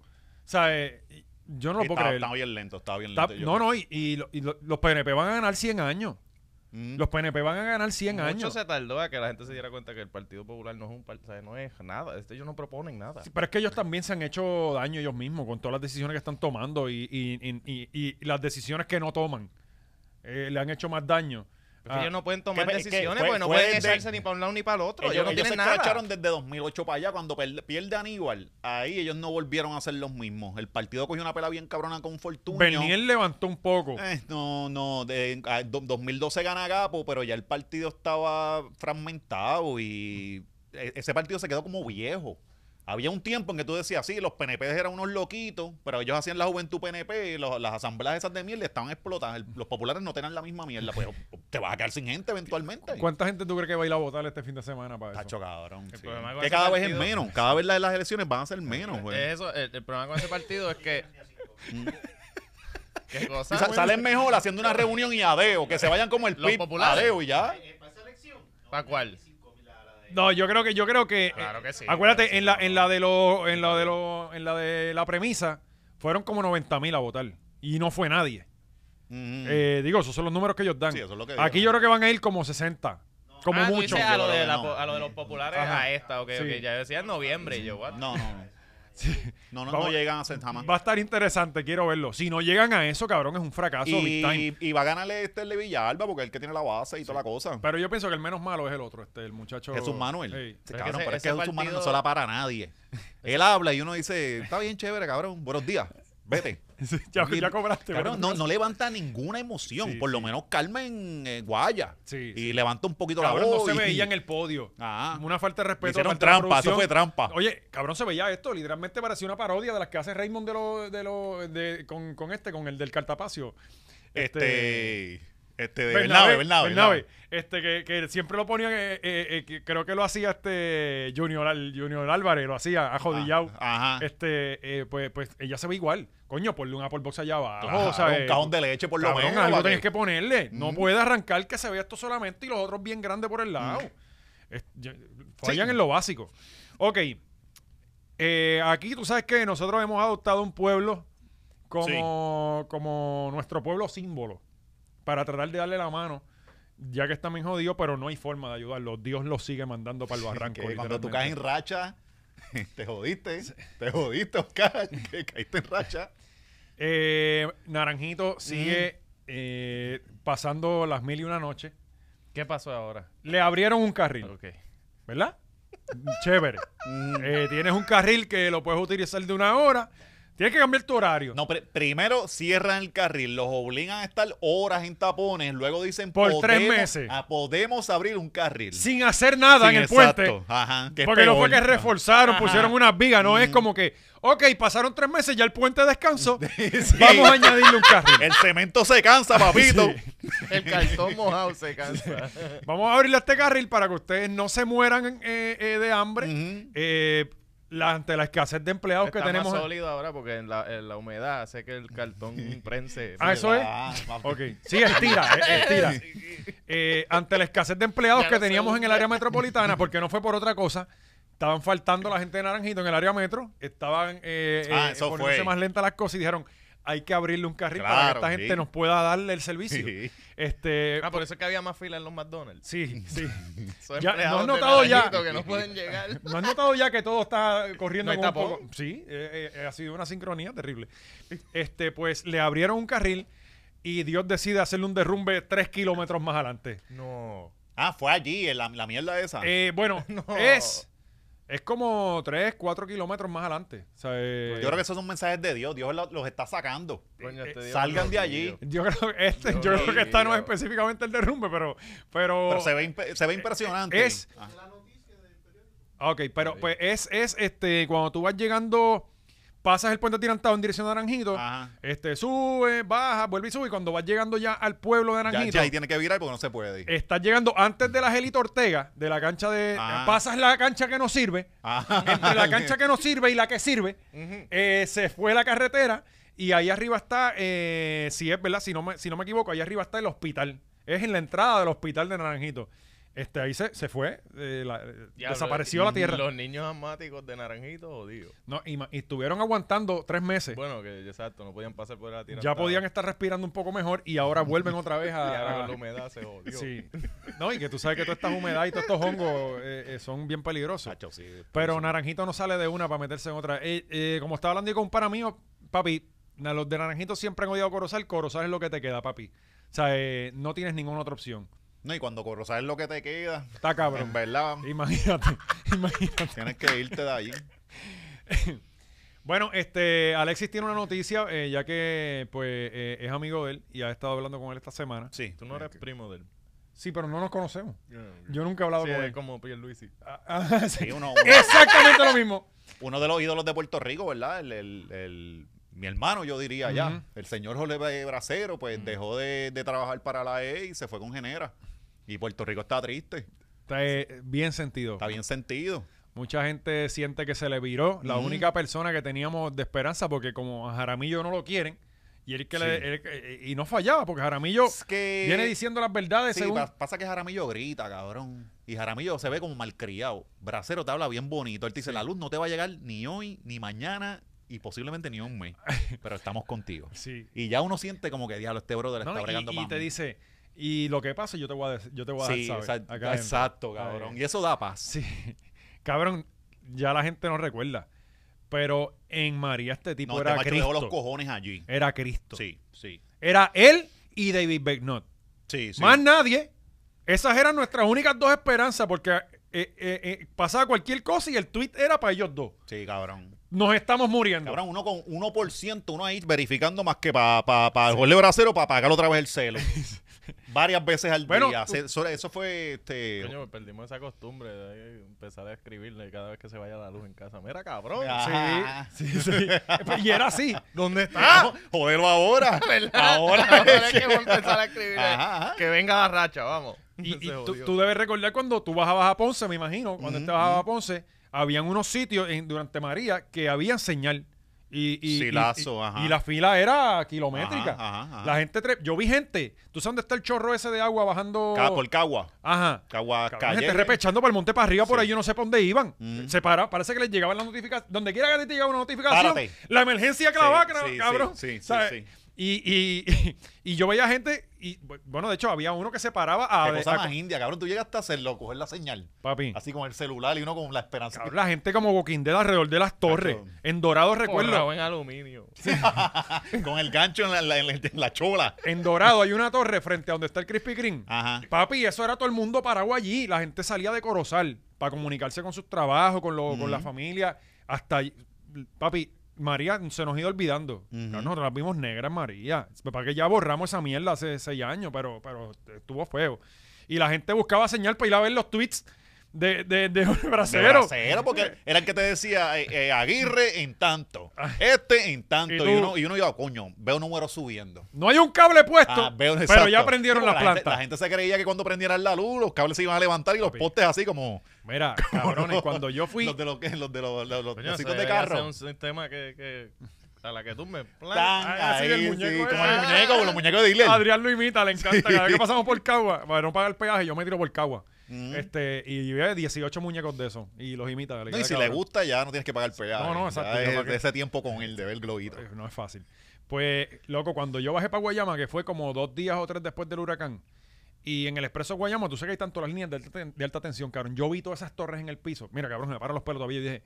sea, eh, yo no lo puedo creer. estaba bien lento, estaba bien Está- lento. yo- no, no, y, y lo- y lo- los PNP van a ganar 100 años. Ujú. Los PNP van a ganar 100 Mucho años. se tardó a que la gente se diera cuenta que el Partido Popular no es un partido, no es nada. Este, ellos no proponen nada. Sí, pero es que ellos también se han hecho daño ellos mismos con todas las decisiones que están tomando y, y- y- y- y las decisiones que no toman. Eh, le han hecho más daño. Porque Ah, ellos no pueden tomar decisiones fue- porque no pueden echarse ni para un lado ni para el otro. Ellos, Ellos, no ellos tienen se nada. escracharon desde 2008 para allá cuando pierde Aníbal. Ahí ellos no volvieron a ser los mismos. El partido cogió una pela bien cabrona con Fortunio. Bernier levantó un poco. Eh, no, no, de, a- do- 2012 gana Gapo, pero ya el partido estaba fragmentado y e- ese partido se quedó como viejo. Había un tiempo en que tú decías, sí, los PNP eran unos loquitos, pero ellos hacían la juventud PNP y los- las asambleas esas de mierda estaban explotadas. El- los populares no tenían la misma mierda, pero te vas a quedar sin gente eventualmente. ¿Cuánta gente tú crees que va a ir a votar este fin de semana para eso? Tacho, cabrón. Sí. Que cada vez es menos. Cada vez las, las elecciones van a ser menos, güey. Es eso, el, el problema con ese partido es que. ¿Qué Sí, cosa? sa- güey? salen mejor haciendo una reunión y adeo, que se vayan como el Los PIB, populares. adeo y ya. ¿Para cuál? No, yo creo que yo creo que Claro que sí, Acuérdate claro sí, en la no. en la de los en la de los en la de la premisa fueron como 90 mil a votar y no fue nadie. Ujú. Eh, digo, esos son los números que ellos dan. Sí, eso es lo que Aquí yo creo que van a ir como 60, como Ah, tú mucho. dices a, lo Yo de la no. a lo de los populares, Ajá. a esta, ok, Sí. ok. Ya decía en noviembre y yo, what? No, no, no. No, no, Vamos- no llegan a ser jamás. Va a estar interesante, quiero verlo. Si no llegan a eso, cabrón, es un fracaso big time. Y, y va a ganarle este el de Villalba porque es el que tiene la base y toda la cosa. Pero yo pienso que el menos malo es el otro, este, el muchacho. Jesús Manuel. Sí. Cabrón, que ese- pero es que Jesús Manuel no se la para a nadie. Él habla y uno dice, está bien chévere, cabrón, buenos días, vete. Sí, ya, Y- ya cobraste. No, no levanta ninguna emoción. Sí, Por lo sí. menos Carmen eh, Guaya. Sí, y levanta un poquito Cabrón, la no voz. se y- veía en el podio. Ah. Una falta de respeto. Hicieron trampa, eso fue trampa. Oye, cabrón, se veía esto. Literalmente parecía una parodia de las que hace Raymond de lo, de lo, de, con, con este, con el del Cartapacio. Este. Este, de Bernabe, Bernabe, Bernabe. Este, que, que siempre lo ponían, eh, eh, eh, que creo que lo hacía este Junior, Junior Álvarez, lo hacía ajodillado. Ah, Ajá. Este, eh, pues, pues ella se ve igual. Coño, ponle una por box allá abajo. Claro, un eh, cajón de leche por lo cabrón, menos. algo tienes que ponerle. No Mm. puede arrancar que se vea esto solamente y los otros bien grandes por el lado. Es- ya- fallan Sí. en lo básico. Ok. Eh, aquí tú sabes que nosotros hemos adoptado un pueblo como, como nuestro pueblo símbolo para tratar de darle la mano, ya que están bien jodidos, pero no hay forma de ayudarlos. Dios los sigue mandando para el barranco. Que cuando tú caes en racha, te jodiste. Te jodiste, Oscar. Que caíste en racha. Eh, Naranjito sigue eh, pasando las mil y una noches. ¿Qué pasó ahora? Le abrieron un carril, Ok. ¿verdad? Chévere. Eh, tienes un carril que lo puedes utilizar de una hora. Tienes que cambiar tu horario. No, pri- primero cierran el carril, los obligan a estar horas en tapones, luego dicen Por tres "Podemos- meses". ah, podemos abrir un carril. Sin hacer nada Sí, en el exacto. puente. Ajá, que Porque no fue que reforzaron, pusieron unas vigas, no es Mm. como que, ok, pasaron tres meses, ya el puente descansó, Sí. vamos a añadirle un carril. El cemento se cansa, papito. El cartón mojado se cansa. Vamos a abrirle este carril para que ustedes no se mueran eh, eh, de hambre eh, la- ante la escasez de empleados Está que tenemos. más sólido ahora porque en la, en la humedad hace que el cartón prense. Ah, eso es. Ah. Ok, sí, estira, eh, estira. Eh, ante la escasez de empleados Ya que teníamos en el área metropolitana, porque no fue por otra cosa, estaban faltando la gente de Naranjito en el área metro, estaban eh, Ah, eh, eso poniéndose fue. más lentas las cosas y dijeron, hay que abrirle un carril para que esta gente nos pueda darle el servicio. Sí. Este, Ah, por eso es que había más fila en los McDonald's. sí, sí. Ya, ¿no has notado ya? Que no pueden llegar. ¿No has notado ya que todo está corriendo ¿No un tapón? poco? Sí, eh, eh, ha sido una sincronía terrible. Este, pues le abrieron un carril y Dios decide hacerle un derrumbe tres kilómetros más adelante. No. Ah, fue allí, en la, la mierda esa. Eh, bueno, No. es, es como 3, 4 kilómetros más adelante. O sea, eh, Yo creo que esos son mensajes de Dios. Dios lo- los está sacando. Coño, este Dios salgan de allí. yo creo que este, yo creo que esta no es específicamente el derrumbe, pero, pero, Pero se ve, se ve impresionante. es-. Ah, Ok, pero pues es, es este, cuando tú vas llegando, pasas el puente atirantado en dirección a Naranjito, Ajá. este, sube, baja, vuelve y sube, y cuando vas llegando ya al pueblo de Naranjito, ya ahí tiene que virar porque no se puede. estás llegando antes de la Gelito Ortega, de la cancha de, Ah. pasas la cancha que no sirve, Ajá. entre la cancha que no sirve y la que sirve, eh, se fue la carretera y ahí arriba está, eh, si es verdad, si no, me, si no me equivoco, ahí arriba está el hospital. Es en la entrada del hospital de Naranjito. Este, ahí se, se fue, eh, la- eh, Diablo, desapareció la tierra. Los niños asmáticos de Naranjito, jodidos. No, y, ma- y estuvieron aguantando tres meses. Bueno, que exacto, no podían pasar por la tierra. ya podían estar respirando un poco mejor y ahora vuelven otra vez Y ahora a... con la humedad se jodió. Sí. No, y que tú sabes que todas estas humedades y todos estos hongos eh, eh, son bien peligrosos. Chacho, sí, Pero Naranjito no sale de una para meterse en otra. Eh, eh, como estaba hablando yo con un pana mío, papi, na- los de Naranjito siempre han odiado Corozal. Corozal es lo que te queda, papi. O sea, eh, no tienes ninguna otra opción. No, y cuando Corozal es lo que te queda, Está cabrón. en verdad, Imagínate, imagínate. tienes que irte de ahí. Bueno, este, Alexis tiene una noticia, eh, ya que pues eh, es amigo de él y ha estado hablando con él esta semana. Sí. Tú no eres primo de él. Sí, pero no nos conocemos. Yo nunca he hablado Sí, con él. como Pierluisi. Ah, ah, sí. Sí, uno, uno- Exactamente lo mismo. uno de los ídolos de Puerto Rico, ¿verdad? El, el- el- mi hermano, yo diría ya. El señor Jorge Bracero, pues dejó de, de trabajar para la E y se fue con Genera. Y Puerto Rico está triste. Está eh, bien sentido. Está bien sentido. Mucha gente siente que se le viró. La única persona que teníamos de esperanza, porque como a Jaramillo no lo quieren, y él que le- él que- y no fallaba, porque Jaramillo Es que... viene diciendo las verdades Sí, según. pasa que Jaramillo grita, cabrón. Y Jaramillo se ve como malcriado. Bracero te habla bien bonito. Él te dice, la luz no te va a llegar ni hoy, ni mañana, y posiblemente ni un mes. Pero estamos contigo. Sí. Y ya uno siente como que, diablo, este brother No, está y- bregando y, más. te dice, y lo que pasa, yo te voy a, dec- yo te voy a Sí, dejar saber. exacto, acá adentro". exacto, cabrón. Ay. Y eso da paz. Sí. Cabrón, ya la gente no recuerda. Pero en María este tipo No, este era macho Cristo. dejó los cojones allí. Era Cristo. Sí, sí. Era él y David Becknott. Sí, sí. Más nadie. Esas eran nuestras únicas dos esperanzas porque eh, eh, eh, pasaba cualquier cosa y el tweet era para ellos dos. Sí, cabrón. Nos estamos muriendo. Cabrón, uno con 1%, uno ahí verificando más que para pa, pa el Jorge Bracero para pagar otra vez el celo. Varias veces al Bueno, día. Se- Eso, eso fue este. Coño, pues perdimos esa costumbre de empezar a escribirle cada vez que se vaya la luz en casa. Mira, cabrón. Ah. Sí, sí, sí. y era así. ¿Dónde está? Jodelo ahora. Ahora, ahora es que voy a empezar a escribirle. Ajá, ajá. Que venga la racha, vamos. Y, y Se tú, tú debes recordar cuando tú bajabas a Ponce, me imagino, cuando te bajabas a Ponce, habían unos sitios en, durante María que habían señal. Y, y, y- y- ajá. y la fila era kilométrica. Ajá. La gente, tre- yo vi gente, ¿tú sabes dónde está el chorro ese de agua bajando? Ca- por Cagua. Ajá. Cagua Calle. gente repechando por el monte para arriba, por ahí yo no sé por dónde iban. Mm. Se para, parece que les llegaba la notificación. Donde quiera que a ti te llegaba una notificación, Párate. la emergencia clavada, Sí, cabrón. sí, sí, sí. Y, y, y yo veía gente, y bueno, de hecho había uno que se paraba a, Qué cosa a- más india, cabrón. Tú llegaste a hacerlo, coger la señal. papi. Así con el celular y uno con la esperanza. cabrón, la gente como Walking Dead alrededor de las torres. Cacho. En Dorado recuerdo. Forrado en aluminio. con el gancho en la, en la- en la- en la chola. En Dorado hay una torre frente a donde está el Krispy Kreme. Ajá. Papi, eso era todo el mundo parado allí. La gente salía de Corozal para comunicarse con sus trabajos, con, lo- con la familia. Hasta. Papi, María se nos ha ido olvidando. Nosotros las vimos negras, María. Para que ya borramos esa mierda hace seis años, pero, pero estuvo feo. Y la gente buscaba señal para ir a ver los tweets de, de, de De Bracero. bracero, porque era el que te decía eh, eh, Aguirre en tanto, este en tanto. ¿Y uno, y uno iba, coño, veo números subiendo. No hay un cable puesto, Ah, veo- pero ya prendieron las la gente- plantas. La gente se creía que cuando prendieran la luz, los cables se iban a levantar y los Papi. postes así como. Mira, cabrones, cuando yo fui... Los de los, los, de los, los, los de carro. un sistema que, que a la que tú me Ah, sí, el ahí, muñeco sí, como el muñeco, los muñecos de Diler. Adrián lo imita, le encanta. Cada vez que pasamos por Cagua, para no pagar el peaje, yo me tiro por Cagua. Mm. Este, y ve 18 muñecos de eso. Y los imita. le No, y si cabrón. le gusta, ya no tienes que pagar peaje. No, no, exacto, es qué. ese tiempo con él, de ver el globito. Eh, No es fácil. Pues, loco, cuando yo bajé para Guayama, que fue como dos días o tres después del huracán, y en el expreso Guayama, tú sabes que hay tanto las líneas de alta, de alta tensión, cabrón. Yo vi todas esas torres en el piso. Mira, cabrón, me paran los pelos todavía y dije,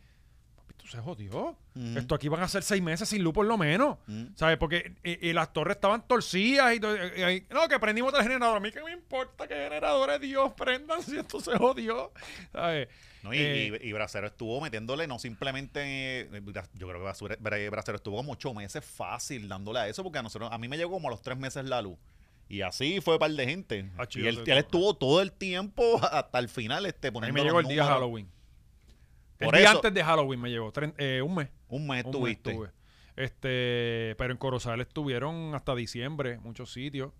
tú se jodió. Ujú. Esto aquí van a ser seis meses sin luz por lo menos. Mm. ¿Sabes? Porque eh, eh, las torres estaban torcidas y, todo, eh, no, que prendimos el generador. A mí que me importa qué generadores Dios prendan si esto se jodió. ¿Sabes? No, y, Eh, y- y Bracero estuvo metiéndole, no simplemente, yo creo que Bracero estuvo como ocho meses fácil dándole a eso, porque a nosotros, a mí me llegó como a los tres meses la luz. Y así fue par de gente. Ah, y chido, él, te- él estuvo todo el tiempo hasta el final este, a mí poniendo me llegó el día. Halloween. Por el día eso- antes de Halloween me llegó. Tren- eh, un mes. Un mes Un mes tuviste. estuve. Este, pero en Corozal estuvieron hasta diciembre, muchos sitios.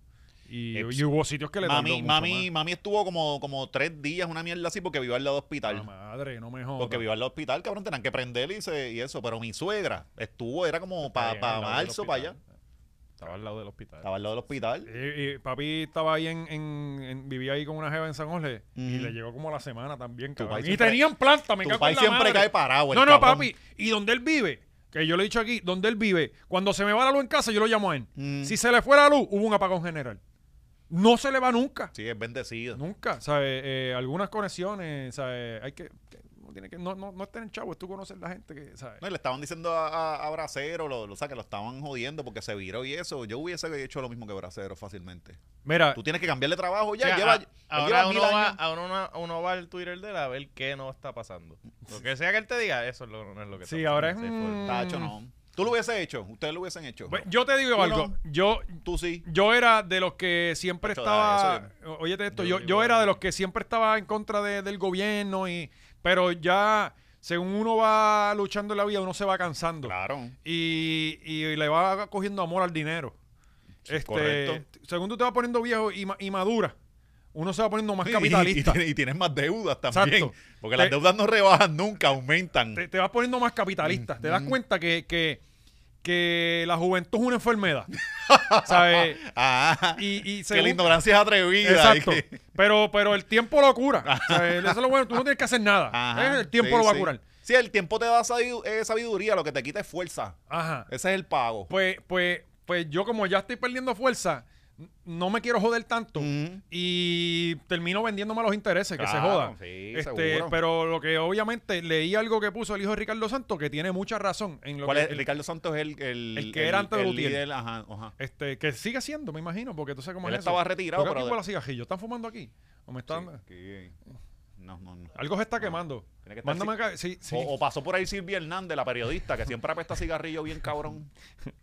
Y, hubo sitios que le Mami, mucho mami, más. mami estuvo como, como tres días, una mierda así, porque vivió al lado del hospital. La madre, no me jodas. Porque vivió al lado del hospital, cabrón, tenían que prenderle y, se- y eso. Pero mi suegra estuvo, era como para del marzo, para allá. Estaba al lado del hospital. Estaba al lado del hospital. Y, y papi estaba ahí en, en- en- vivía ahí con una jeva en San Jorge y Ujú. le llegó como a la semana también, cabrón. Y siempre- tenían planta, me tu cago en la siempre madre. cae parado, el No, no, cabrón. papi. Y donde él vive, que yo le he dicho aquí, donde él vive, cuando se me va la luz en casa, yo lo llamo a él. Mm. Si se le fue la luz, hubo un apagón general. No se le va nunca. Sí, es bendecido. Nunca, ¿sabes? Eh, algunas conexiones, ¿sabes? Hay que, que- no tiene que, no, no, no es tener chavo, es tú conocer la gente que, ¿sabes? No, y le estaban diciendo a, a, a Bracero, lo, lo, o sea, que lo estaban jodiendo porque se viró y eso. Yo hubiese hecho lo mismo que Bracero fácilmente. Mira, Tú tienes que cambiarle trabajo ya. O sea, lleva, a- ahora, lleva uno mil va, años. ahora uno, uno va al Twitter de él a ver qué no está pasando. Lo que sea que él te diga, eso es lo- no es lo que Sí, está ahora es un- Tacho, no. Tú lo hubiese hecho. Ustedes lo hubiesen hecho. pues, yo te digo Tú algo. no. Yo, Tú sí. yo era de los que siempre estaba. Óyete esto, yo yo, era de los que siempre estaba en contra de- del gobierno, y pero ya, según uno va luchando en la vida, uno se va cansando. Claro. y, y le va cogiendo amor al dinero. este, correcto. Según tú te vas poniendo viejo y, y madura, uno se va poniendo más capitalista. Y, tienes- y tienes más deudas también. Exacto. Porque Te- las deudas no rebajan nunca, aumentan. te, te vas poniendo más capitalista. Te das cuenta que, que, que la juventud es una enfermedad. ¿Sabes? Ah, Y, y que según- la ignorancia es atrevida. Exacto. que- Pero, pero el tiempo lo cura. Eso es lo bueno. Tú no tienes que hacer nada. Ajá, Eh, El tiempo sí, lo va a sí. curar. Sí, el tiempo te da eh, sabiduría, lo que te quita es fuerza. Ajá. Ese es el pago. Pues, pues, pues yo como ya estoy perdiendo fuerza, no me quiero joder tanto y termino vendiéndome a los intereses, que se joda. sí, este, pero lo que obviamente leí algo que puso el hijo de Ricardo Santos que tiene mucha razón en lo ¿Cuál que es? el- Ricardo Santos es el, el, el que era antes de ajá, ajá. este que sigue siendo, me imagino, porque tú sabes cómo Él es eso. estaba retirado, Porque pero aquí de- huele a cigarrillo. ¿Están fumando aquí? ¿O me están Sí, No, no, no. Algo se está quemando. Tiene que Mándame acá. Sí, sí. O, o pasó por ahí Silvia Hernández, la periodista, que siempre apesta cigarrillo bien cabrón.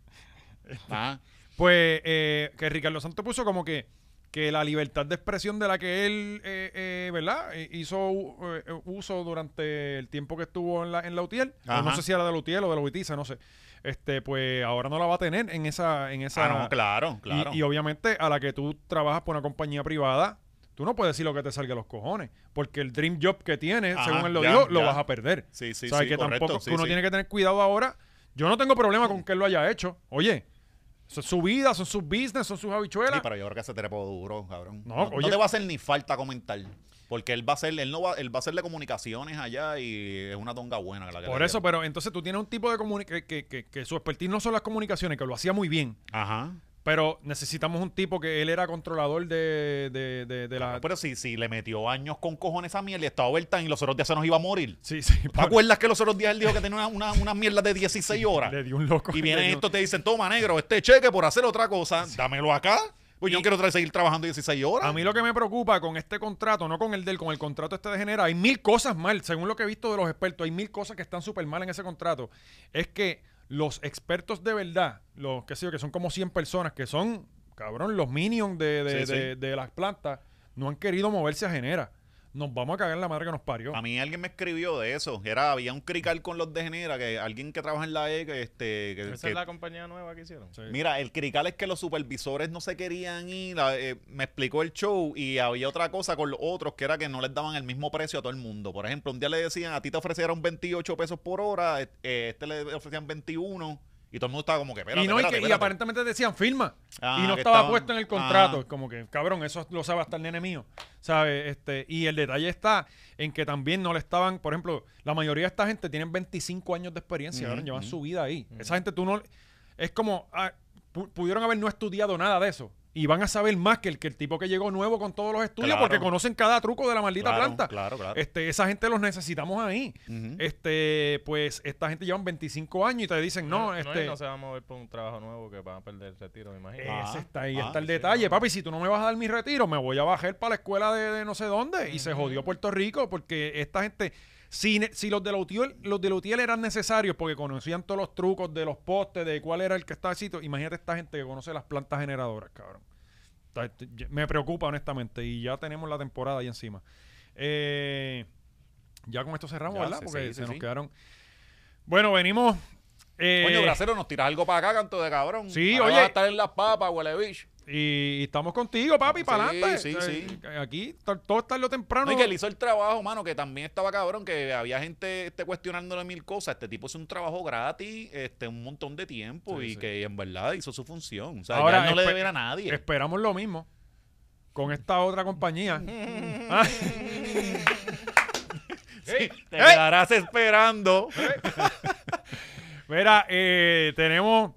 Ah, Pues eh, que Ricardo Santos puso como que, que la libertad de expresión de la que él, eh, eh, ¿verdad? Eh, hizo eh, uso durante el tiempo que estuvo en la, en la UTIEL. Ajá. No sé si era de la UTIEL o de la UITIZA, no sé. Este, pues ahora no la va a tener en esa... En esa ah, no, claro, claro. Y, obviamente a la que tú trabajas por una compañía privada, tú no puedes decir lo que te salga a los cojones. Porque el dream job que tienes, Ajá, según él lo ya, dijo, lo vas a perder. Sí, sí, o sea, sí, que correcto, tampoco sí, que uno sí. tiene que tener cuidado ahora. Yo no tengo problema con que él lo haya hecho. Oye, eso es su vida, son sus business, son sus habichuelas. Sí, pero yo creo que se trepó duro, cabrón. No, No, oye- te va a hacer ni falta comentar. Porque él va a hacer, él no va, él va a hacerle comunicaciones allá y es una tonga buena. La que Por eso, pero entonces tú tienes un tipo de comunicación que, que, que su expertise no son las comunicaciones, que lo hacía muy bien. Ajá. Pero necesitamos un tipo que él era controlador de, de, de, de la... Pero si, si le metió años con cojones a miel y estaba overtime y los otros días se nos iba a morir. Sí, sí. ¿Te acuerdas que los otros días él dijo que tenía una, una, una mierda de 16 horas? Le dio un loco. Y vienen estos te dicen, toma negro, este cheque por hacer otra cosa, dámelo acá. Pues yo no quiero seguir trabajando 16 horas. A mí lo que me preocupa con este contrato, no con el del, con el contrato este de Genera, hay mil cosas mal, según lo que he visto de los expertos, hay mil cosas que están súper mal en ese contrato. Es que los expertos de verdad, los que sé yo, que son como 100 personas, que son, cabrón, los minions de, de, Sí, de- sí. de las plantas, no han querido moverse a Genera. Nos vamos a cagar en la madre que nos parió. A mí alguien me escribió de eso. Era, había un crical con los de Genera, que alguien que trabaja en la E, que, este, que- Esa que- es la compañía nueva que hicieron. Sí. Mira, el crical es que los supervisores no se querían ir. eh, me explicó el show y había otra cosa con los otros que era que no les daban el mismo precio a todo el mundo. Por ejemplo, un día le decían, a ti te ofrecieron 28 pesos por hora, eh, eh, este le ofrecían 21 y todo el mundo estaba como que, espérate, y no, y, espérate, que- y espérate". aparentemente decían firma. Ah, y no estaba estaban- puesto en el contrato. Ah. Como que, cabrón, eso lo sabe hasta el nene mío. ¿Sabe? Este, y el detalle está en que también no le estaban, por ejemplo, la mayoría de esta gente tienen 25 años de experiencia, cabrón, llevan su vida ahí. Esa gente tú no. Es como. ah, pu- pudieron haber no estudiado nada de eso. Y van a saber más que el, que el tipo que llegó nuevo con todos los estudios Claro. porque conocen cada truco de la maldita Claro, planta. claro, claro. Este, esa gente los necesitamos ahí. Este, pues esta gente llevan 25 años y te dicen, no, no, este. y no se va a mover por un trabajo nuevo que van a perder el retiro, me imagino. Ah, Ese está ahí, ah, está el sí, detalle. no. Papi, si tú no me vas a dar mi retiro, me voy a bajar para la escuela de, de no sé dónde. Y se jodió Puerto Rico porque esta gente, si, si los de la UTIEL, los de la UTIEL eran necesarios porque conocían todos los trucos de los postes, de cuál era el que estaba así, imagínate esta gente que conoce las plantas generadoras, cabrón. Me preocupa honestamente y ya tenemos la temporada ahí encima. Eh, ya con esto cerramos, Ya, ¿verdad? sí, Porque sí, se sí, nos quedaron... Bueno, venimos... eh, Coño, Bracero, nos tiras algo para acá, canto de cabrón. Sí, Ahora oye. vas a estar en las papas, huele bicho. Y, y estamos contigo, papi, Sí, para adelante. sí, sí. Aquí to- todo está lo temprano. No, y que él hizo el trabajo, mano, que también estaba cabrón, que había gente este, cuestionándole mil cosas. Este tipo hizo un trabajo gratis, este, un montón de tiempo Sí, y sí. que en verdad hizo su función. O sea, Ahora, ya no le debe a nadie. Esperamos lo mismo con esta otra compañía. Ah, Te quedarás esperando. mira, eh, tenemos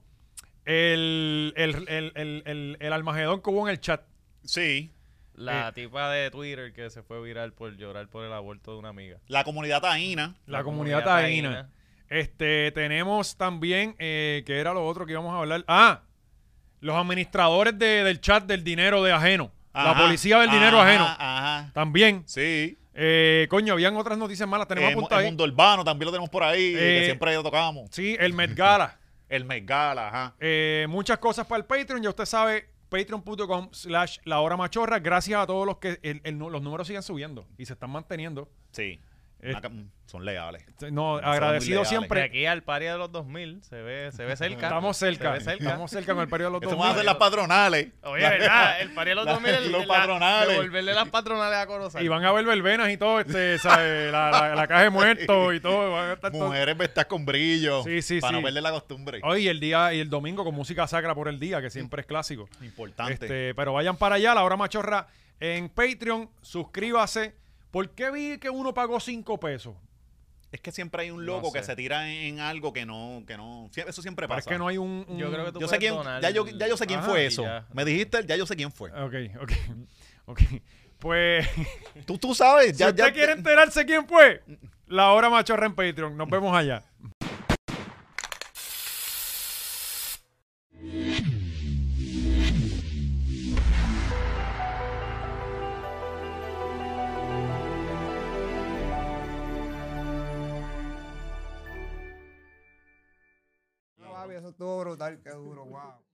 el, el, el, el, el, el Almagedón que hubo en el chat. Sí. La Eh. tipa de Twitter que se fue viral por llorar por el aborto de una amiga. La comunidad taína. La, La comunidad, comunidad taína. taína. Este, tenemos también, eh, que era lo otro que íbamos a hablar. Ah, los administradores de- del chat del dinero de ajeno. la policía del dinero ajá, ajeno. Ajá. También. Sí. Eh, coño, habían otras noticias malas. Tenemos Eh, apuntado el ahí. mundo urbano también lo tenemos por ahí, Eh, que siempre lo tocamos. Sí, el Met Gala. El Megala, ajá. Eh, muchas cosas para el Patreon. Ya usted sabe, patreon.com slash la hora machorra. Gracias a todos los que el- el los números siguen subiendo y se están manteniendo. Sí. Eh, mm, son leales. No, agradecido siempre. aquí al pari de los 2000 se ve, se ve cerca. Estamos cerca. Se ve cerca. Estamos cerca con el periodo de los Eso dos van a hacer las patronales. Oye, ¿verdad? El pari de los La- 2000 el- los la- patronales. Devolverle las patronales a Corozal. Y van a ver verbenas y todo, este, ¿sabe? La, la- la caja de muertos y todo. van a estar todo- Mujeres vestidas con brillo. Sí, sí, Para sí. no perder la costumbre. Hoy el día y el domingo con música sacra por el día, que siempre es clásico. Importante. Este, pero vayan para allá, la hora machorra en Patreon, suscríbase. ¿Por qué vi que uno pagó 5 pesos? Es que siempre hay un No loco que se tira en, en algo que no, que no. Eso siempre Pero es pasa. que no hay un. un- Yo creo que tú yo sé puedes quién, ya yo, el- ya yo sé quién Ajá, fue eso. ya. Me dijiste, ya yo sé quién fue. Ok, ok. Ok. Pues. Tú, tú sabes, si usted ya. quiere enterarse quién fue, la hora machorra en Patreon. Nos vemos allá. Estuvo brutal, qué duro, wow.